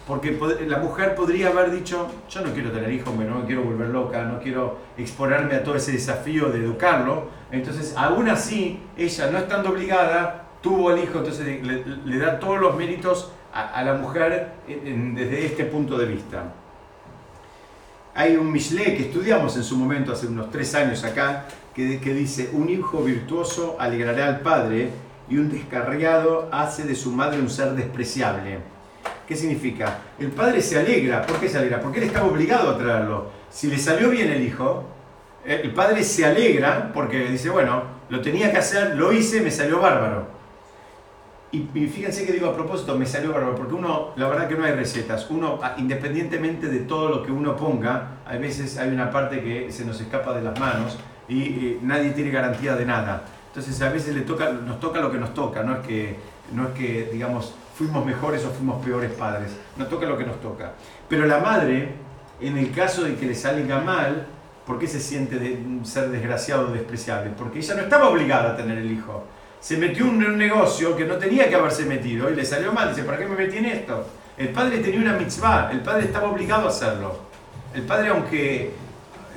porque la mujer podría haber dicho, yo no quiero tener hijos, no quiero volver loca, no quiero exponerme a todo ese desafío de educarlo. Entonces, aún así, ella, no estando obligada, tuvo el hijo, entonces le, da todos los méritos a, la mujer desde este punto de vista. Hay un Michelet que estudiamos en su momento, hace unos tres años acá, que, que dice, un hijo virtuoso alegrará al padre y un descarriado hace de su madre un ser despreciable. ¿Qué significa? El padre se alegra. ¿Por qué se alegra? Porque él estaba obligado a traerlo. Si le salió bien el hijo, eh, el padre se alegra porque dice, bueno, lo tenía que hacer, lo hice, me salió bárbaro. Y, y fíjense que digo a propósito, me salió bárbaro, porque uno, la verdad que no hay recetas. Uno, ah, independientemente de todo lo que uno ponga, a veces hay una parte que se nos escapa de las manos y, eh, nadie tiene garantía de nada. Entonces a veces le toca, nos toca lo que nos toca, no es que, no es que digamos, fuimos mejores o fuimos peores padres, nos toca lo que nos toca. Pero la madre, en el caso de que le salga mal, ¿por qué se siente de ser desgraciado o despreciable? Porque ella no estaba obligada a tener el hijo. Se metió en un negocio que no tenía que haberse metido y le salió mal. Dice, ¿para qué me metí en esto? El padre tenía una mitzvah, el padre estaba obligado a hacerlo. El padre, aunque,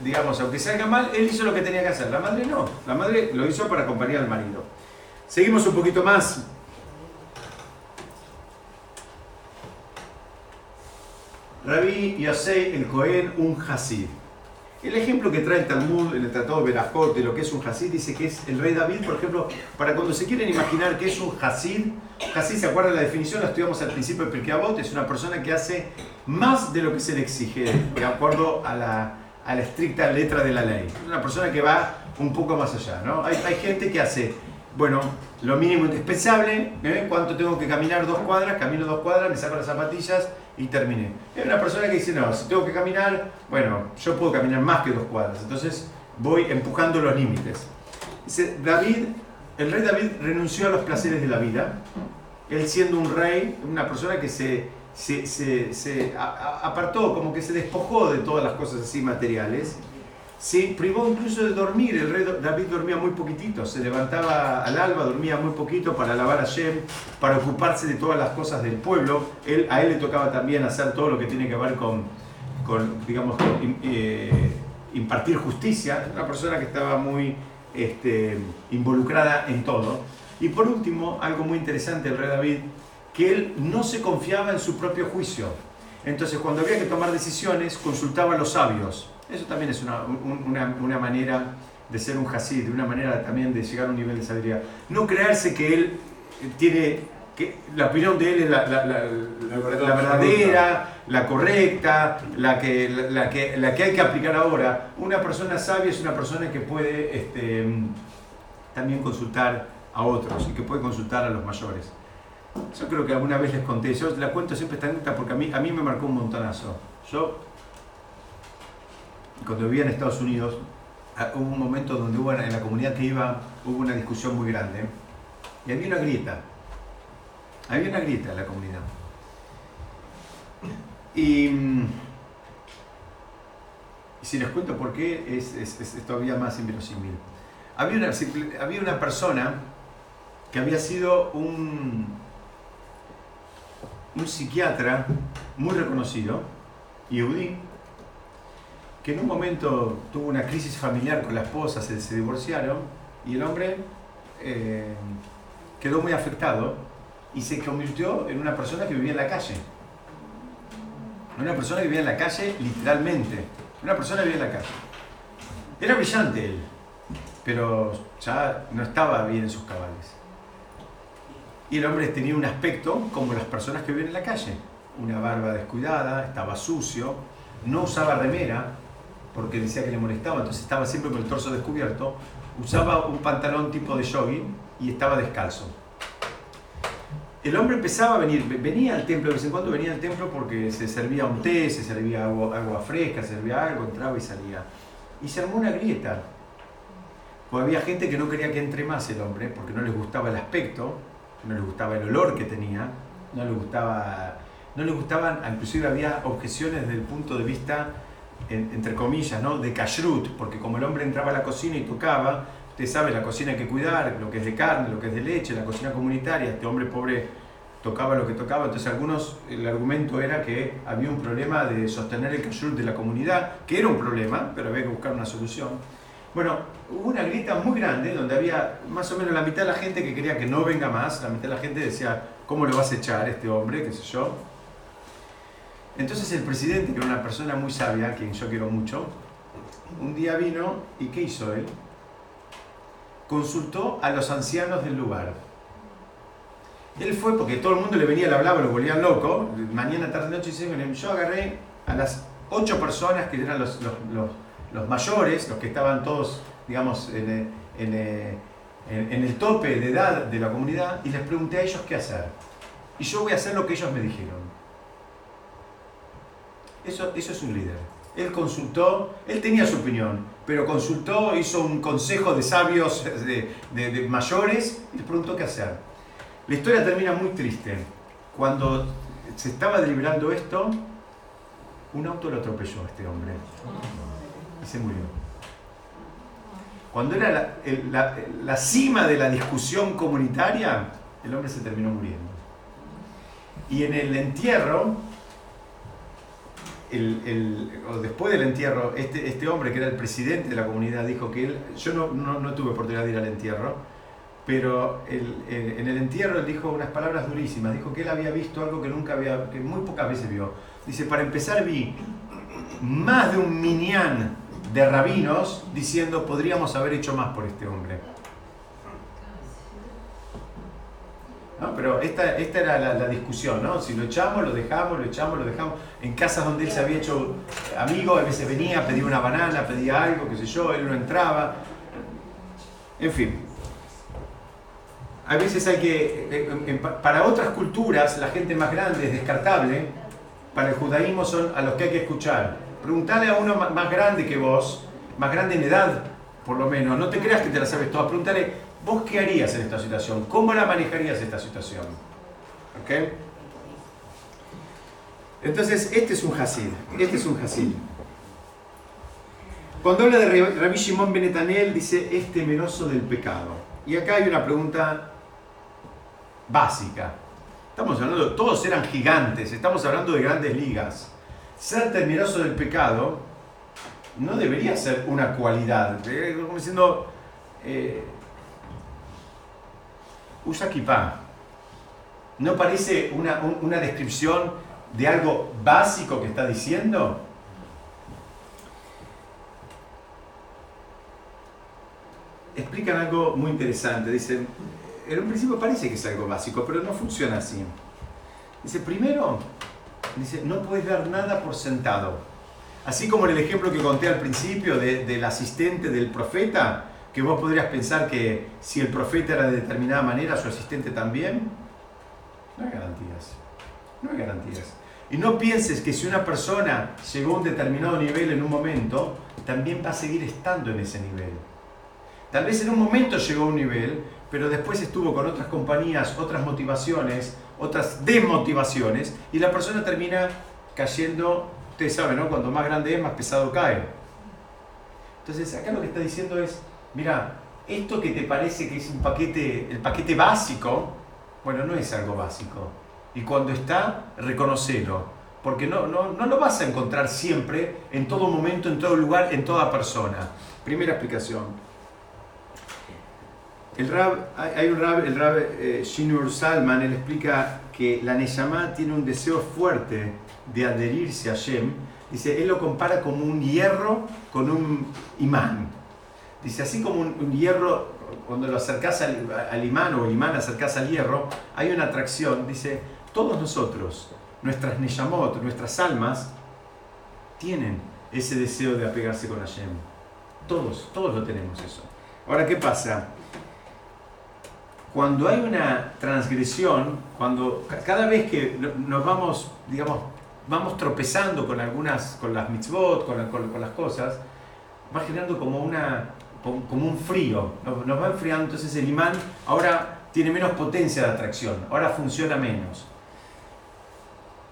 digamos, aunque salga mal, él hizo lo que tenía que hacer. La madre no. La madre lo hizo para acompañar al marido. Seguimos un poquito más. Rabí Yosei el Cohen, un Hasid. El ejemplo que trae el Talmud en el Tratado de Berajot de lo que es un Hasid dice que es el rey David, por ejemplo, para cuando se quieren imaginar que es un Hasid, Hasid, ¿se acuerdan la definición? La estudiamos al principio de Pirkei Avot, es una persona que hace más de lo que se le exige, de acuerdo a la, a la estricta letra de la ley. Una persona que va un poco más allá, ¿no? Hay, hay gente que hace, bueno, lo mínimo indispensable, ¿eh? ¿cuánto tengo que caminar? Dos cuadras, camino dos cuadras, me saco las zapatillas y terminé. Hay una persona que dice, no, si tengo que caminar, bueno, yo puedo caminar más que dos cuadras, entonces voy empujando los límites. David, el rey David renunció a los placeres de la vida, él siendo un rey, una persona que se, se, se- se apartó, como que se despojó de todas las cosas así materiales, se privó incluso de dormir, el rey David dormía muy poquitito, se levantaba al alba, dormía muy poquito para alabar a Shem, para ocuparse de todas las cosas del pueblo, él, a él le tocaba también hacer todo lo que tiene que ver con, con digamos, eh, impartir justicia, una persona que estaba muy este, involucrada en todo. Y por último, algo muy interesante del rey David, que él no se confiaba en su propio juicio. Entonces, cuando había que tomar decisiones, consultaba a los sabios. Eso también es una, un- una, una manera de ser un hasid, de una manera también de llegar a un nivel de sabiduría. No creerse que él eh, tiene, que la opinión de él es la, la- la- la verdad verdadera, la correcta, la que, la, que, la que hay que aplicar ahora. Una persona sabia es una persona que puede este, también consultar a otros y que puede consultar a los mayores. Yo creo que alguna vez les conté, yo la cuento siempre esta anécdota porque a mí, a mí me marcó un montonazo. Yo, cuando vivía en Estados Unidos, hubo un momento donde hubo, en la comunidad que iba, hubo una discusión muy grande y había una grieta. Había una grieta en la comunidad. Y, mm, si les cuento por qué, es, es- todavía más inverosímil. Había una, había una persona que había sido un, un psiquiatra muy reconocido, Yehudi, que en un momento tuvo una crisis familiar con la esposa, se, se divorciaron y el hombre eh, quedó muy afectado y se convirtió en una persona que vivía en la calle. Una persona que vivía en la calle, literalmente. Una persona que vivía en la calle. Era brillante él, pero ya no estaba bien en sus cabales. Y el hombre tenía un aspecto como las personas que viven en la calle. Una barba descuidada, estaba sucio, no usaba remera porque decía que le molestaba, entonces estaba siempre con el torso descubierto. Usaba un pantalón tipo de jogging y estaba descalzo. El hombre empezaba a venir, venía al templo, de vez en cuando venía al templo porque se servía un té, se servía agua, fresca, se servía algo, entraba y salía. Y se armó una grieta. Pues había gente que no quería que entre más el hombre porque no les gustaba el aspecto, no les gustaba el olor que tenía, no les gustaba, no les gustaban, inclusive había objeciones desde el punto de vista, en- entre comillas, ¿no? de kashrut, porque como el hombre entraba a la cocina y tocaba, usted sabe, la cocina hay que cuidar, lo que es de carne, lo que es de leche, la cocina comunitaria, este hombre pobre tocaba lo que tocaba, entonces algunos, el argumento era que había un problema de sostener el kashrut de la comunidad, que era un problema, pero había que buscar una solución. Bueno, hubo una grieta muy grande donde había más o menos la mitad de la gente que quería que no venga más, la mitad de la gente decía, ¿cómo lo vas a echar este hombre? qué sé yo. Entonces el presidente, que era una persona muy sabia, a quien yo quiero mucho, un día vino y ¿qué hizo él? Consultó a los ancianos del lugar. Él fue porque todo el mundo le venía, le hablaba, lo volvían loco, mañana, tarde, noche, y yo agarré a las ocho personas que eran los, los, los mayores, los que estaban todos, digamos, en, eh, eh, en- en el tope de edad de la comunidad, y les pregunté a ellos qué hacer. Y yo voy a hacer lo que ellos me dijeron. Eso, eso es un líder. Él consultó, él tenía su opinión, pero consultó, hizo un consejo de sabios, de, de- mayores, y les preguntó qué hacer. La historia termina muy triste. Cuando se estaba deliberando esto, un auto lo atropelló a este hombre y se murió. Cuando era la, la- la cima de la discusión comunitaria, el hombre se terminó muriendo. Y en el entierro, el- el- o después del entierro, este, este hombre que era el presidente de la comunidad dijo que él, yo no, no- no tuve oportunidad de ir al entierro, pero el- el- en el entierro él dijo unas palabras durísimas, dijo que él había visto algo que nunca había, que muy pocas veces vio. Dice, para empezar vi más de un minián de rabinos diciendo podríamos haber hecho más por este hombre. ¿No? Pero esta, esta era la, discusión, ¿no? Si lo echamos, lo dejamos, lo echamos, lo dejamos. En casas donde él se había hecho amigo, a veces venía, pedía una banana, pedía algo, qué sé yo, él no entraba. En fin. A veces hay que, para otras culturas, la gente más grande es descartable, para el judaísmo son a los que hay que escuchar. Preguntale a uno más grande que vos, más grande en edad, por lo menos, no te creas que te la sabes toda, preguntale, ¿vos qué harías en esta situación? ¿Cómo la manejarías esta situación? ¿Ok? Entonces, este es un Hasid, este es un Hasid. Cuando habla de Rabbi Shimon Benetanel, dice, es temeroso del pecado. Y acá hay una pregunta básica. Estamos hablando, todos eran gigantes, estamos hablando de grandes ligas. Ser temeroso del pecado no debería ser una cualidad. eh, Como diciendo, eh, usa kipá. ¿No parece una, un- una descripción de algo básico que está diciendo? Explican algo muy interesante. Dicen, en un principio parece que es algo básico, pero no funciona así. Dice, primero, dice, no puedes dar nada por sentado. Así como en el ejemplo que conté al principio de- del asistente del profeta, que vos podrías pensar que si el profeta era de determinada manera, su asistente también. No hay garantías. No hay garantías. Y no pienses que si una persona llegó a un determinado nivel en un momento, también va a seguir estando en ese nivel. Tal vez en un momento llegó a un nivel, pero después estuvo con otras compañías, otras motivaciones, otras desmotivaciones, y la persona termina cayendo, ustedes saben, ¿no? Cuando más grande es, más pesado cae. Entonces, acá lo que está diciendo es, mira, esto que te parece que es un paquete, el paquete básico, bueno, no es algo básico. Y cuando está, reconocelo. Porque no, no, no lo vas a encontrar siempre, en todo momento, en todo lugar, en toda persona. Primera explicación. El rab, hay un rab, el rab eh, Shinur Salman, él explica que la Neyamá tiene un deseo fuerte de adherirse a Shem, dice, él lo compara como un hierro con un imán. Dice, así como un, hierro, cuando lo acercás al, imán o el imán acercás al hierro, hay una atracción. Dice, todos nosotros, nuestras Neyamot, nuestras almas, tienen ese deseo de apegarse con Hashem. Todos, todos lo tenemos eso. Ahora, ¿qué pasa? Cuando hay una transgresión, cuando ca- cada vez que no- nos vamos, digamos, vamos tropezando con algunas, con las mitzvot, con- con las cosas, va generando como una, como, un frío, nos, va enfriando, entonces el imán ahora tiene menos potencia de atracción, ahora funciona menos.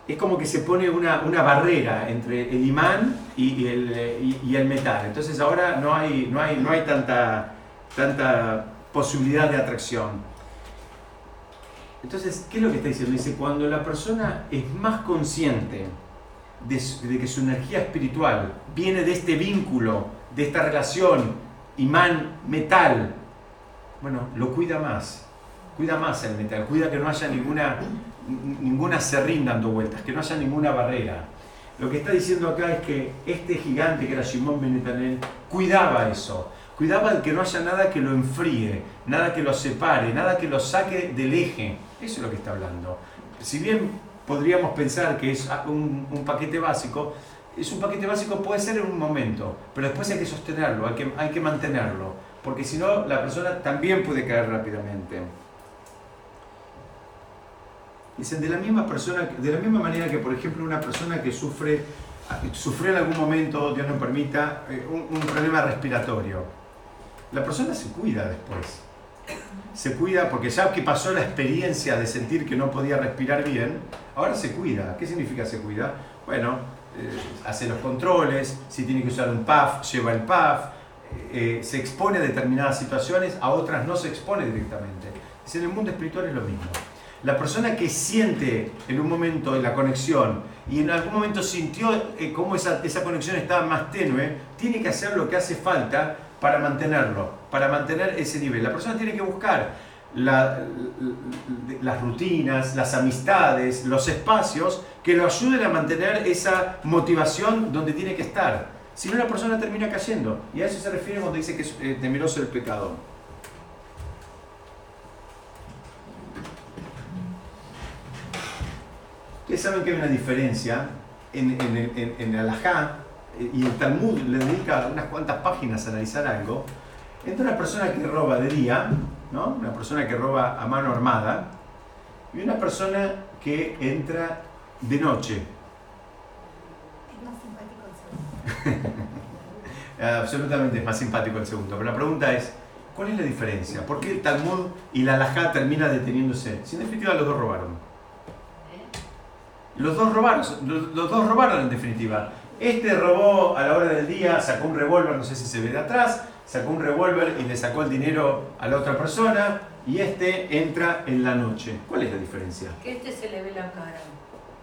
Es como que se pone una, una barrera entre el imán y, el, y- el metal. Entonces ahora no hay, no hay, no hay tanta, tanta posibilidad de atracción. Entonces, ¿qué es lo que está diciendo? Dice, cuando la persona es más consciente de que su energía espiritual viene de este vínculo, de esta relación imán-metal, bueno, lo cuida más. Cuida más el metal, cuida que no haya ninguna, ninguna serrín dando vueltas, que no haya ninguna barrera. Lo que está diciendo acá es que este gigante que era Shimon Ben Netanel cuidaba eso, cuidaba que no haya nada que lo enfríe, nada que lo separe, nada que lo saque del eje. Eso es lo que está hablando. Si bien podríamos pensar que es un paquete básico, es un paquete básico puede ser en un momento, pero después hay que sostenerlo, hay que, hay que mantenerlo, porque si no la persona también puede caer rápidamente. Dicen, de la misma persona, de la misma manera que, por ejemplo, una persona que sufre, sufrió en algún momento, Dios no permita, eh, un, un problema respiratorio. La persona se cuida después. Se cuida porque ya que pasó la experiencia de sentir que no podía respirar bien, ahora se cuida. ¿Qué significa se cuida? Bueno, hace los controles, si tiene que usar un PAF, lleva el PAF, eh, se expone a determinadas situaciones, a otras no se expone directamente. En el mundo espiritual es lo mismo. La persona que siente en un momento la conexión y en algún momento sintió eh, cómo esa, esa conexión estaba más tenue, tiene que hacer lo que hace falta para mantenerlo, para mantener ese nivel. La persona tiene que buscar las rutinas, las amistades, los espacios que lo ayuden a mantener esa motivación donde tiene que estar. Si no, la persona termina cayendo. Y a eso se refiere cuando dice que es eh, temeroso el pecado. Ustedes saben que hay una diferencia en, en el Alajá, eh, y el Talmud le dedica unas cuantas páginas a analizar algo, entre una persona que roba de día, ¿no? una persona que roba a mano armada, y una persona que entra de noche. Es más simpático el segundo. Eh, [LAUGHS] Absolutamente es más simpático el segundo. Pero la pregunta es, ¿cuál es la diferencia? ¿Por qué el Talmud y la Alajá termina deteniéndose? Si en definitiva los dos robaron. Los dos robaron, los, los dos robaron en definitiva. Este robó a la hora del día, sacó un revólver, no sé si se ve de atrás, sacó un revólver y le sacó el dinero a la otra persona, y este entra en la noche. ¿Cuál es la diferencia? Que este se le ve la cara.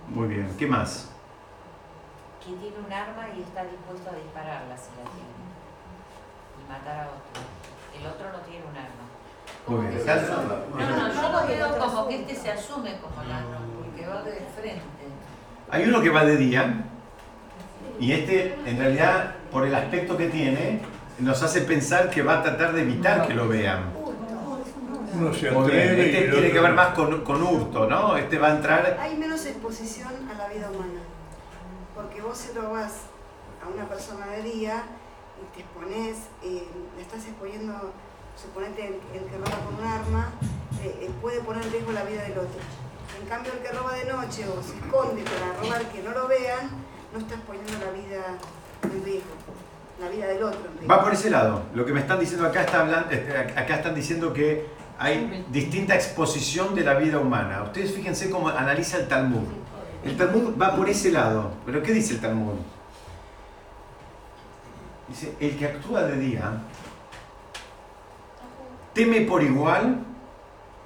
Muy bien, ¿qué más? que tiene un arma y está dispuesto a dispararla si la tiene y matar a otro. El otro no tiene un arma. Muy bien. se asume. No, no, yo lo veo como que este se asume como ladrón, porque va de frente. Hay uno que va de día y este en realidad por el aspecto que tiene nos hace pensar que va a tratar de evitar que lo vean. Uno se atreve Este tiene que ver más con, con hurto, ¿no? Este va a entrar... Hay menos exposición a la vida humana. Porque vos se lo vas a una persona de día y te expones, eh, le estás exponiendo, suponete el, el que roba con un arma, eh, eh, puede poner en riesgo la vida del otro. En cambio, el que roba de noche o se esconde para robar que no lo vean, no estás poniendo la vida en riesgo, la vida del otro en riesgo. Va por ese lado. Lo que me están diciendo acá está hablando, este, acá están diciendo que hay distinta exposición de la vida humana. Ustedes fíjense cómo analiza el Talmud. El Talmud va por ese lado. ¿Pero qué dice el Talmud? Dice, el que actúa de día teme por igual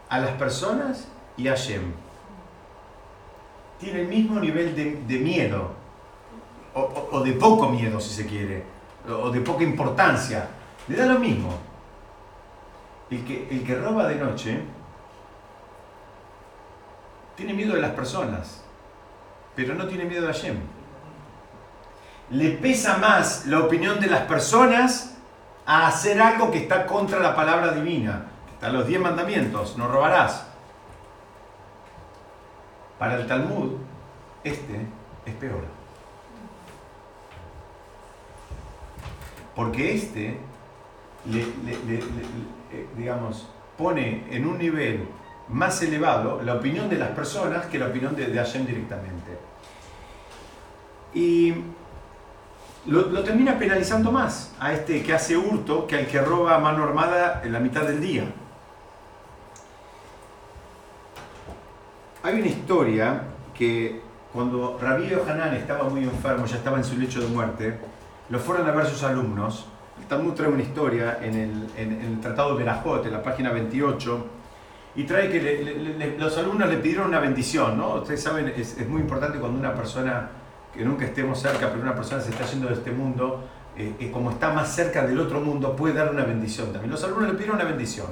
a las personas y a Shem. Tiene el mismo nivel de, de miedo, o, o- o de poco miedo si se quiere, o de poca importancia. Le da lo mismo. El que, el que roba de noche Tiene miedo de las personas, pero no tiene miedo de Hashem. Le pesa más la opinión de las personas a hacer algo que está contra la palabra divina. Están los diez mandamientos, no robarás. Para el Talmud, este es peor. Porque este, eh, digamos, pone en un nivel más elevado la opinión de las personas que la opinión de, de Hashem directamente. Y lo, lo termina penalizando más a este que hace hurto que al que roba a mano armada en la mitad del día. Hay una historia que cuando Rabí Hanan estaba muy enfermo, ya estaba en su lecho de muerte, lo fueron a ver sus alumnos. El Talmud trae una historia en el, en- el Tratado de Berajot, en la página 28, y trae que los alumnos le pidieron una bendición, ¿no? Ustedes saben, es, es muy importante cuando una persona, que nunca estemos cerca, pero una persona se está yendo de este mundo, eh, eh, como está más cerca del otro mundo, puede dar una bendición también. Los alumnos le pidieron una bendición.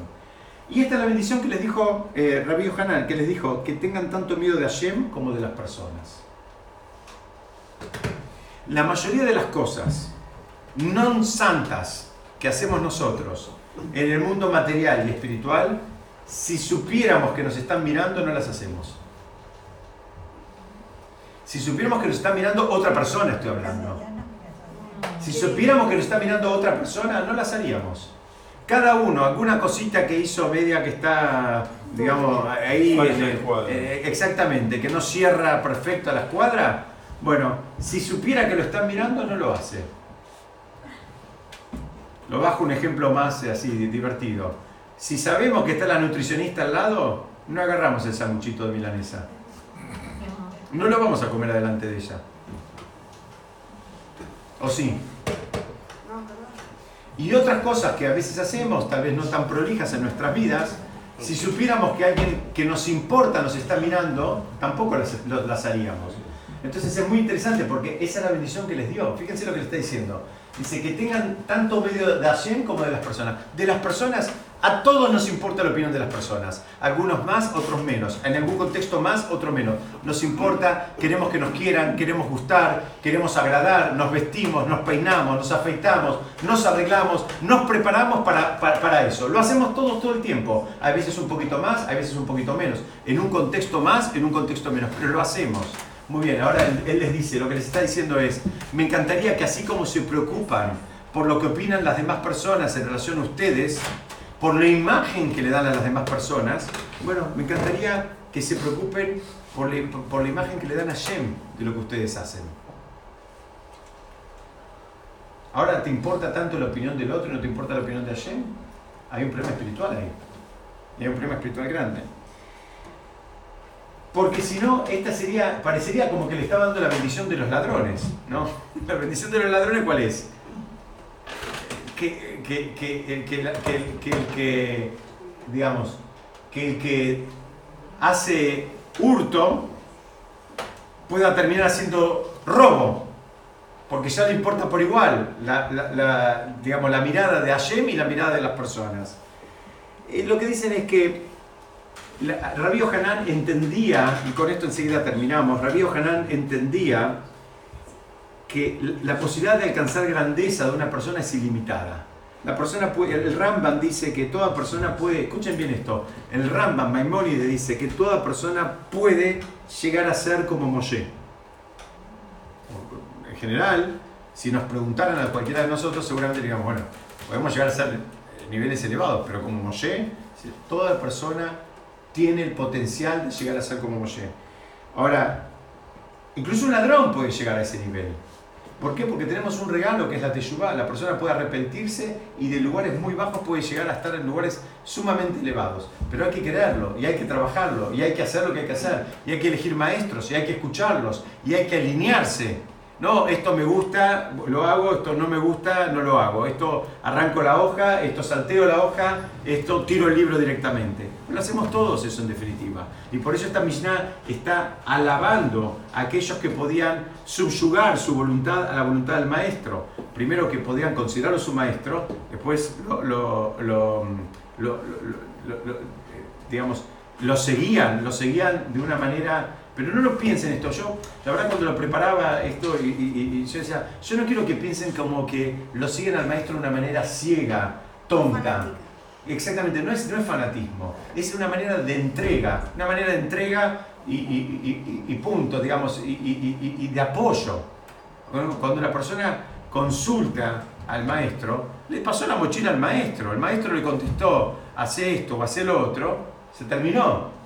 Y esta es la bendición que les dijo eh, Rabbi Yohanan, que les dijo que tengan tanto miedo de Hashem como de las personas. La mayoría de las cosas no santas que hacemos nosotros en el mundo material y espiritual, si supiéramos que nos están mirando, no las hacemos. Si supiéramos que nos está mirando otra persona, estoy hablando. Si supiéramos que nos está mirando otra persona, no las haríamos. Cada uno, alguna cosita que hizo media que está, digamos, ahí. En el- eh, exactamente, que no cierra perfecto a la escuadra. Bueno, si supiera que lo están mirando, no lo hace. Lo bajo un ejemplo más eh, así, divertido. Si sabemos que está la nutricionista al lado, no agarramos el sanguchito de milanesa. No lo vamos a comer adelante de ella. ¿O sí? Y otras cosas que a veces hacemos, tal vez no tan prolijas en nuestras vidas, si supiéramos que alguien que nos importa nos está mirando, tampoco las haríamos. Entonces es muy interesante porque esa es la bendición que les dio. Fíjense lo que le está diciendo. Dice que tengan tanto medio de Hashem como de las personas. De las personas, a todos nos importa la opinión de las personas. Algunos más, otros menos. En algún contexto más, otro menos. Nos importa, queremos que nos quieran, queremos gustar, queremos agradar, nos vestimos, nos peinamos, nos afeitamos, nos arreglamos, nos preparamos para, para, para eso. Lo hacemos todos todo el tiempo. A veces un poquito más, a veces un poquito menos. En un contexto más, en un contexto menos. Pero lo hacemos. Muy bien, ahora él, les dice, lo que les está diciendo es, me encantaría que así como se preocupan por lo que opinan las demás personas en relación a ustedes, por la imagen que le dan a las demás personas, bueno, me encantaría que se preocupen por la, por la imagen que le dan a Shem de lo que ustedes hacen. Ahora, ¿te importa tanto la opinión del otro y no te importa la opinión de Hashem? Hay un problema espiritual ahí. Hay un problema espiritual grande. Porque si no, esta sería, parecería como que le estaba dando la bendición de los ladrones, ¿no? [LAUGHS] La bendición de los ladrones, ¿cuál es? Que, que, que, que, el- que digamos, que el que hace hurto pueda terminar haciendo robo, porque ya le importa por igual la, la- digamos, la mirada de Hashem y la mirada de las personas. Eh, lo que dicen es que Rabí Hanan entendía, y con esto enseguida terminamos, Rabí Hanan entendía que la posibilidad de alcanzar grandeza de una persona es ilimitada. La persona puede, el Rambam dice que toda persona puede, escuchen bien esto, el Rambam Maimónides dice que toda persona puede llegar a ser como Moshe. En general, si nos preguntaran a cualquiera de nosotros, seguramente diríamos, bueno, podemos llegar a ser niveles elevados, pero como Moshe, toda persona tiene el potencial de llegar a ser como Moshe. Ahora, incluso un ladrón puede llegar a ese nivel. ¿Por qué? Porque tenemos un regalo que es la teshuvah. La persona puede arrepentirse y de lugares muy bajos puede llegar a estar en lugares sumamente elevados. Pero hay que quererlo y hay que trabajarlo y hay que hacer lo que hay que hacer. Y hay que elegir maestros y hay que escucharlos y hay que alinearse. No, esto me gusta, lo hago, esto no me gusta, no lo hago. Esto arranco la hoja, esto salteo la hoja, esto tiro el libro directamente. Lo hacemos todos eso en definitiva. Y por eso esta Mishnah está alabando a aquellos que podían subyugar su voluntad a la voluntad del maestro. Primero que podían considerarlo su maestro, después lo, lo- digamos, lo seguían, lo seguían de una manera... Pero no lo piensen esto, yo la verdad cuando lo preparaba esto y, y- y yo decía, yo no quiero que piensen como que lo siguen al maestro de una manera ciega, tonta. Exactamente, no es, no es fanatismo, es una manera de entrega, una manera de entrega y, y- y- y- punto, digamos, y, de apoyo. Cuando la persona consulta al maestro, le pasó la mochila al maestro, el maestro le contestó, hace esto o hace lo otro, se terminó.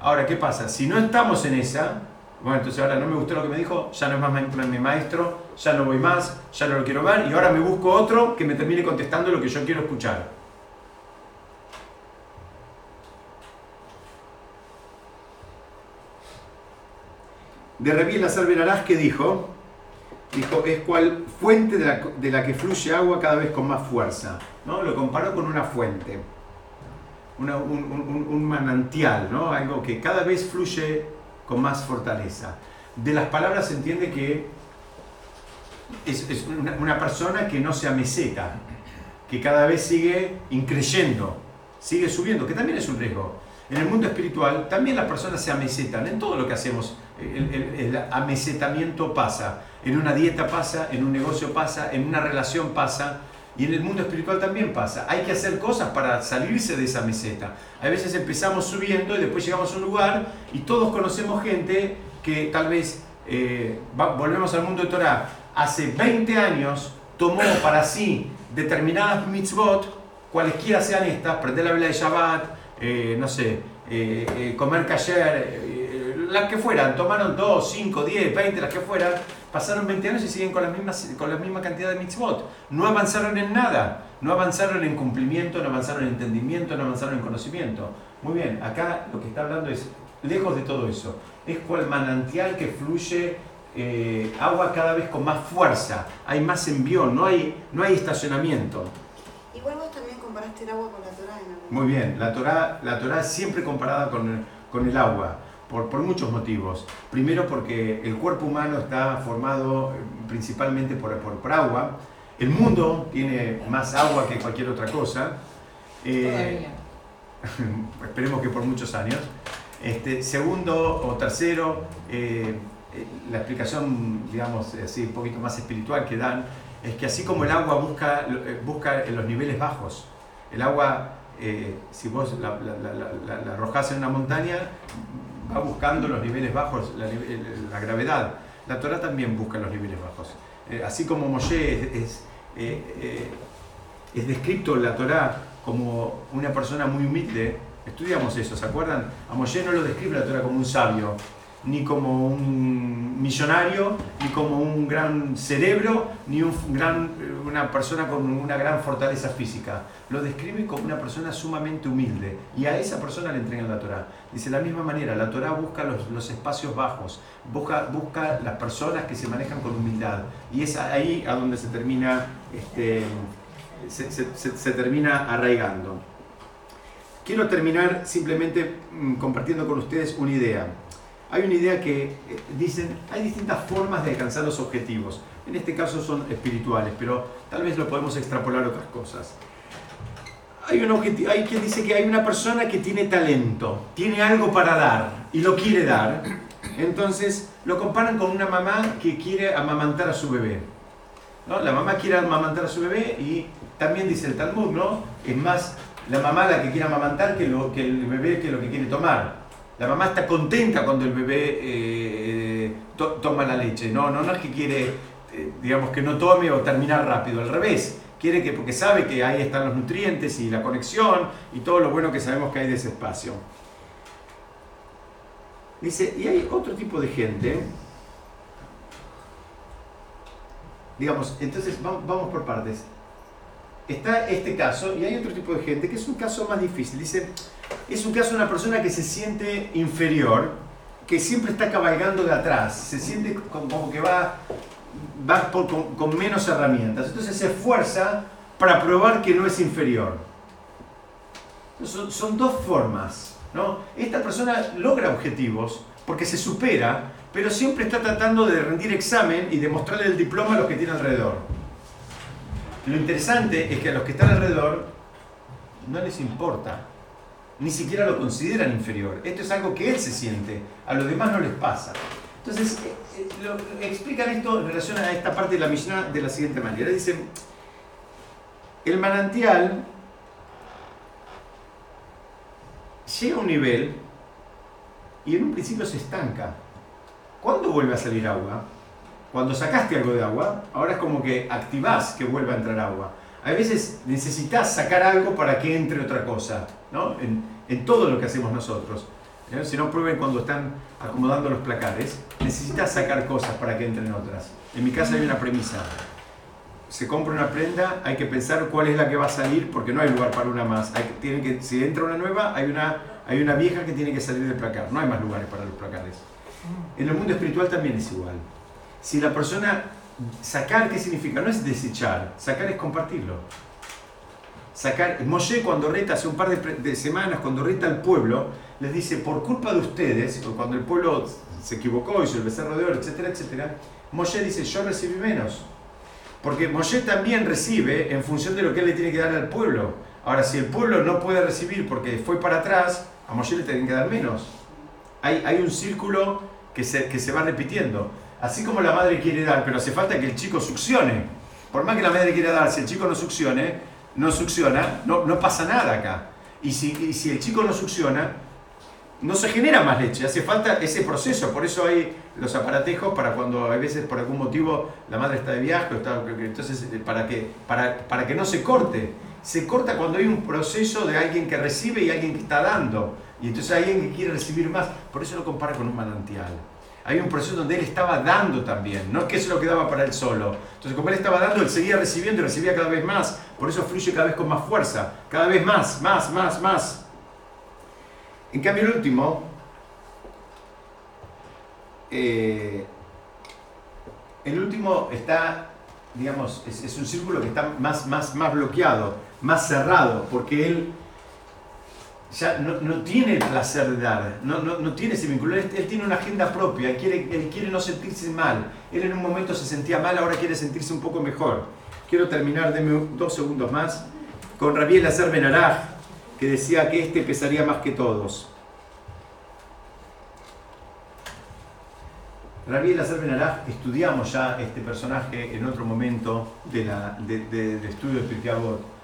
Ahora, ¿qué pasa? Si no estamos en esa, bueno, entonces ahora no me gustó lo que me dijo, ya no es más mi maestro, ya no voy más, ya no lo quiero ver y ahora me busco otro que me termine contestando lo que yo quiero escuchar. De Rabí Lazar Benarás que dijo, dijo, es cual fuente de la, de la que fluye agua cada vez con más fuerza. ¿no? Lo comparó con una fuente, una- un, un- un manantial, ¿no? algo que cada vez fluye con más fortaleza. De las palabras se entiende que es, es una, persona que no se ameseta, que cada vez sigue increyendo, sigue subiendo, que también es un riesgo. En el mundo espiritual también las personas se amesetan, en todo lo que hacemos el, el- el amesetamiento pasa, en una dieta pasa, en un negocio pasa, en una relación pasa, y en el mundo espiritual también pasa. Hay que hacer cosas para salirse de esa meseta. A veces empezamos subiendo y después llegamos a un lugar y todos conocemos gente que tal vez, eh, volvemos al mundo de Torah, hace 20 años tomó para sí determinadas mitzvot, cualesquiera sean estas, prender la vela de Shabbat, eh, no sé, eh, comer kasher, las que fueran, tomaron 2, 5, 10, 20, las que fueran, pasaron 20 años y siguen con, las mismas, con la misma cantidad de mitzvot. No avanzaron en nada, no avanzaron en cumplimiento, no avanzaron en entendimiento, no avanzaron en conocimiento. Muy bien, acá lo que está hablando es, lejos de todo eso, es cual manantial que fluye eh, agua cada vez con más fuerza, hay más envión, no hay, no hay estacionamiento. Igual vos también comparaste el agua con la Torah algún Muy bien, la Torah, la Torá es siempre comparada con con el agua, por, por muchos motivos. Primero porque el cuerpo humano está formado eh, principalmente por, por, por agua. El mundo tiene más agua que cualquier otra cosa. Eh, [LAUGHS] esperemos que por muchos años. Este, segundo o tercero, eh, eh, la explicación, digamos, así un poquito más espiritual que dan, es que así como el agua busca, eh, busca en los niveles bajos, el agua, eh, si vos la, la, la, la- la arrojás en una montaña, va buscando los niveles bajos, la, la gravedad. La Torah también busca los niveles bajos. Eh, así como Moshe es, es, eh, eh, es descrito en la Torah como una persona muy humilde, estudiamos eso, ¿se acuerdan? A Moshe no lo describe la Torah como un sabio, ni como un millonario, ni como un gran cerebro, ni un gran, una persona con una gran fortaleza física. Lo describe como una persona sumamente humilde y a esa persona le entregan la Torah. Dice de la misma manera, la Torah busca los, los espacios bajos, busca, busca las personas que se manejan con humildad y es ahí a donde se termina, este, se, se- termina arraigando. Quiero terminar simplemente mm, compartiendo con ustedes una idea. Hay una idea que eh, dicen, hay distintas formas de alcanzar los objetivos. En este caso son espirituales, pero tal vez lo podemos extrapolar a otras cosas. Hay, un objeti- hay quien dice que hay una persona que tiene talento, tiene algo para dar y lo quiere dar. Entonces lo comparan con una mamá que quiere amamantar a su bebé. ¿no? La mamá quiere amamantar a su bebé y también dice el Talmud, ¿no? Es más la mamá la que quiere amamantar que, lo, que el bebé que lo que quiere tomar. La mamá está contenta cuando el bebé eh, to- toma la leche. No, no, no es que quiere, eh, digamos, que no tome o terminar rápido. Al revés, quiere que, porque sabe que ahí están los nutrientes y la conexión y todo lo bueno que sabemos que hay de ese espacio. Dice, y hay otro tipo de gente. Digamos, entonces va- vamos por partes. Está este caso y hay otro tipo de gente que es un caso más difícil. Dice, es un caso de una persona que se siente inferior, que siempre está cabalgando de atrás, se siente como, que va, va con, menos herramientas. Entonces se esfuerza para probar que no es inferior. Son, son dos formas. ¿no? Esta persona logra objetivos porque se supera, pero siempre está tratando de rendir examen y demostrarle el diploma a los que tiene alrededor. Lo interesante es que a los que están alrededor no les importa. ni siquiera lo consideran inferior. Esto es algo que él se siente, a los demás no les pasa. Entonces, eh, eh, lo- explican esto en relación a esta parte de la Mishnah de la siguiente manera. Dicen, el manantial llega a un nivel y en un principio se estanca. ¿Cuándo vuelve a salir agua? Cuando sacaste algo de agua, ahora es como que activás que vuelva a entrar agua. A veces necesitas sacar algo para que entre otra cosa, ¿no? En, en todo lo que hacemos nosotros. ¿eh? Si no, prueben cuando están acomodando los placares. Necesitas sacar cosas para que entren otras. En mi casa hay una premisa. Se compra una prenda, hay que pensar cuál es la que va a salir porque no hay lugar para una más. Hay, tienen que, si entra una nueva, hay una, hay una vieja que tiene que salir del placar. No hay más lugares para los placares. En el mundo espiritual también es igual. Si la persona, sacar, ¿qué significa? No es desechar, sacar es compartirlo. Sacar, Moshe cuando reta, hace un par de, semanas, cuando reta al pueblo, les dice, por culpa de ustedes, o cuando el pueblo se equivocó, hizo el becerro de oro, etcétera, etcétera, Moshe dice, yo recibí menos. Porque Moshe también recibe en función de lo que él le tiene que dar al pueblo. Ahora, si el pueblo no puede recibir porque fue para atrás, a Moshe le tienen que dar menos. Hay, hay un círculo que se, que se va repitiendo. Así como la madre quiere dar, pero hace falta que el chico succione. Por más que la madre quiera dar, si el chico no succione, no succiona, no, no pasa nada acá. Y si, y si el chico no succiona, no se genera más leche, hace falta ese proceso, por eso hay los aparatejos para cuando a veces por algún motivo la madre está de viaje, o está, entonces eh, para que, para, para que no se corte, se corta cuando hay un proceso de alguien que recibe y alguien que está dando, y entonces hay alguien que quiere recibir más, por eso lo compara con un manantial. Hay un proceso donde él estaba dando también, no es que se lo quedaba para él solo. Entonces como él estaba dando, él seguía recibiendo y recibía cada vez más, por eso fluye cada vez con más fuerza, cada vez más, más, más, más. En cambio, el último, eh, el último está, digamos, es, es un círculo que está más, más, más bloqueado, más cerrado, porque él ya no, no tiene el placer de dar, no, no, no tiene ese vínculo, él, él tiene una agenda propia, quiere, él quiere no sentirse mal, él en un momento se sentía mal, ahora quiere sentirse un poco mejor. Quiero terminar, denme dos segundos más, con Rabiel Acer Benaraj, que decía que este pesaría más que todos. Rabbi Elazar Benaraj, estudiamos ya este personaje en otro momento de, la, de, de- de estudio de Pirkei Avot.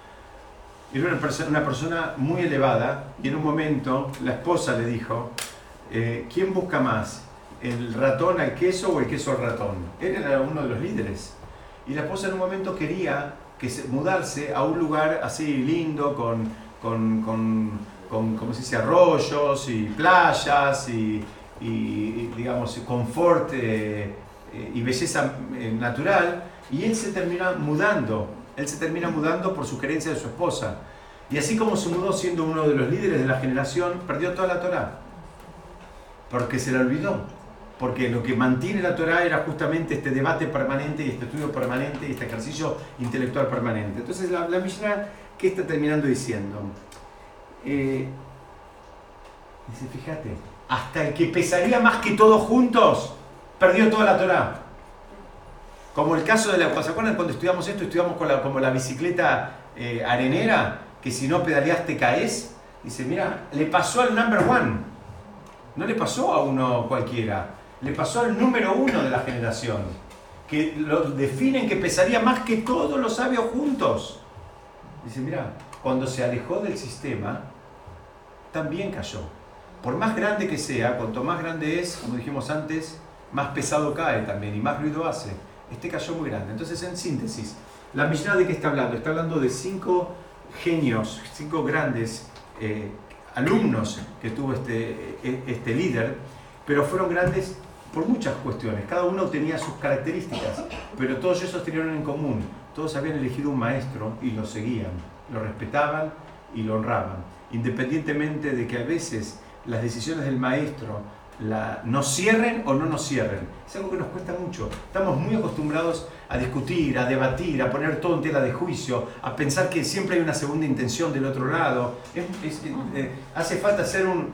Era una, perso- una persona muy elevada y en un momento la esposa le dijo, eh, ¿quién busca más? ¿El ratón al queso o el queso al ratón? Él era uno de los líderes. Y la esposa en un momento quería que se- mudarse a un lugar así lindo, con, con, con, con, ¿cómo se dice? arroyos y playas y, y, digamos, confort eh, eh, y belleza natural. Y él se termina mudando. Él se termina mudando por sugerencia de su esposa. Y así como se mudó siendo uno de los líderes de la generación, perdió toda la Torah. Porque se la olvidó. Porque lo que mantiene la Torah era justamente este debate permanente y este estudio permanente y este ejercicio intelectual permanente. Entonces la, la Mishnah, ¿qué está terminando diciendo? Eh, dice, fíjate, hasta el que pesaría más que todos juntos, perdió toda la Torah. Como el caso de la... ¿Se acuerdan cuando estudiamos esto? Estudiamos con la, como la bicicleta eh, arenera, que si no pedaleas te caes. Dice, mira, le pasó al number one. No le pasó a uno cualquiera. Le pasó al número uno de la generación. Que lo definen que pesaría más que todos los sabios juntos. Dice, mira, cuando se alejó del sistema, también cayó. Por más grande que sea, cuanto más grande es, como dijimos antes, más pesado cae también y más ruido hace. Este cayó muy grande. Entonces, en síntesis, la Mishnah de qué está hablando? Está hablando de cinco genios, cinco grandes eh, alumnos que tuvo este, eh, este líder, pero fueron grandes por muchas cuestiones. Cada uno tenía sus características, pero todos esos tenían en común. Todos habían elegido un maestro y lo seguían, lo respetaban y lo honraban, independientemente de que a veces las decisiones del maestro la, nos cierren o no nos cierren. Es algo que nos cuesta mucho. Estamos muy acostumbrados a discutir, a debatir, a poner todo en tela de juicio, a pensar que siempre hay una segunda intención del otro lado. Es- eh, hace falta hacer un,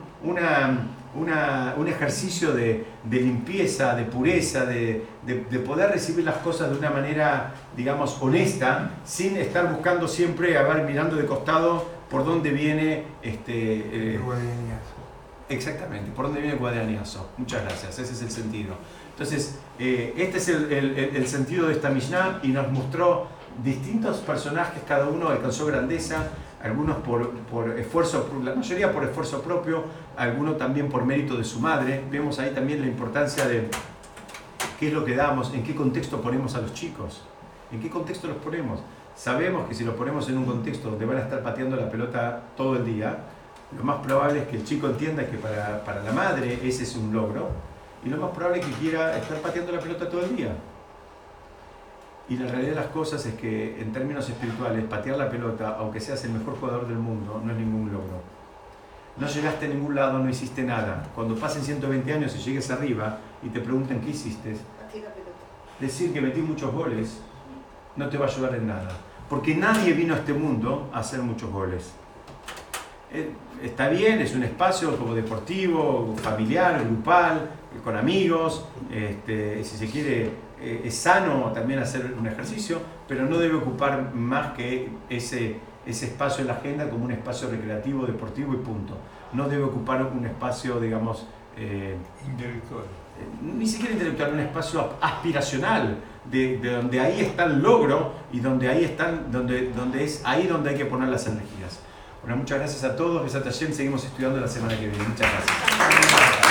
un ejercicio de, de limpieza, de pureza, de, de- de poder recibir las cosas de una manera, digamos, honesta, sin estar buscando siempre, a ver, mirando de costado por dónde viene este, eh, Exactamente, por dónde viene el guadaniazo. Muchas gracias, ese es el sentido. Entonces, eh, este es el- el- el sentido de esta Mishnah y nos mostró distintos personajes, cada uno alcanzó grandeza, algunos por, por esfuerzo, la mayoría por esfuerzo propio, algunos también por mérito de su madre. Vemos ahí también la importancia de qué es lo que damos, en qué contexto ponemos a los chicos, en qué contexto los ponemos. Sabemos que si los ponemos en un contexto donde van a estar pateando la pelota todo el día, lo más probable es que el chico entienda que para, para la madre ese es un logro y lo más probable es que quiera estar pateando la pelota todo el día. Y la realidad de las cosas es que en términos espirituales, patear la pelota, aunque seas el mejor jugador del mundo, no es ningún logro. No llegaste a ningún lado, no hiciste nada. Cuando pasen 120 años y llegues arriba y te pregunten qué hiciste, decir que metí muchos goles no te va a ayudar en nada. Porque nadie vino a este mundo a hacer muchos goles. Está bien, es un espacio como deportivo, familiar, grupal, con amigos, este, si se quiere, eh, es sano también hacer un ejercicio, pero no debe ocupar más que ese, ese espacio en la agenda como un espacio recreativo, deportivo y punto. No debe ocupar un espacio, digamos, eh, Intelectual. eh, ni siquiera intelectual, un espacio aspiracional, de, de donde ahí está el logro y donde ahí están, donde, donde es ahí donde hay que poner las energías. Muchas gracias a todos, Besat Hashem, seguimos estudiando la semana que viene. Muchas gracias.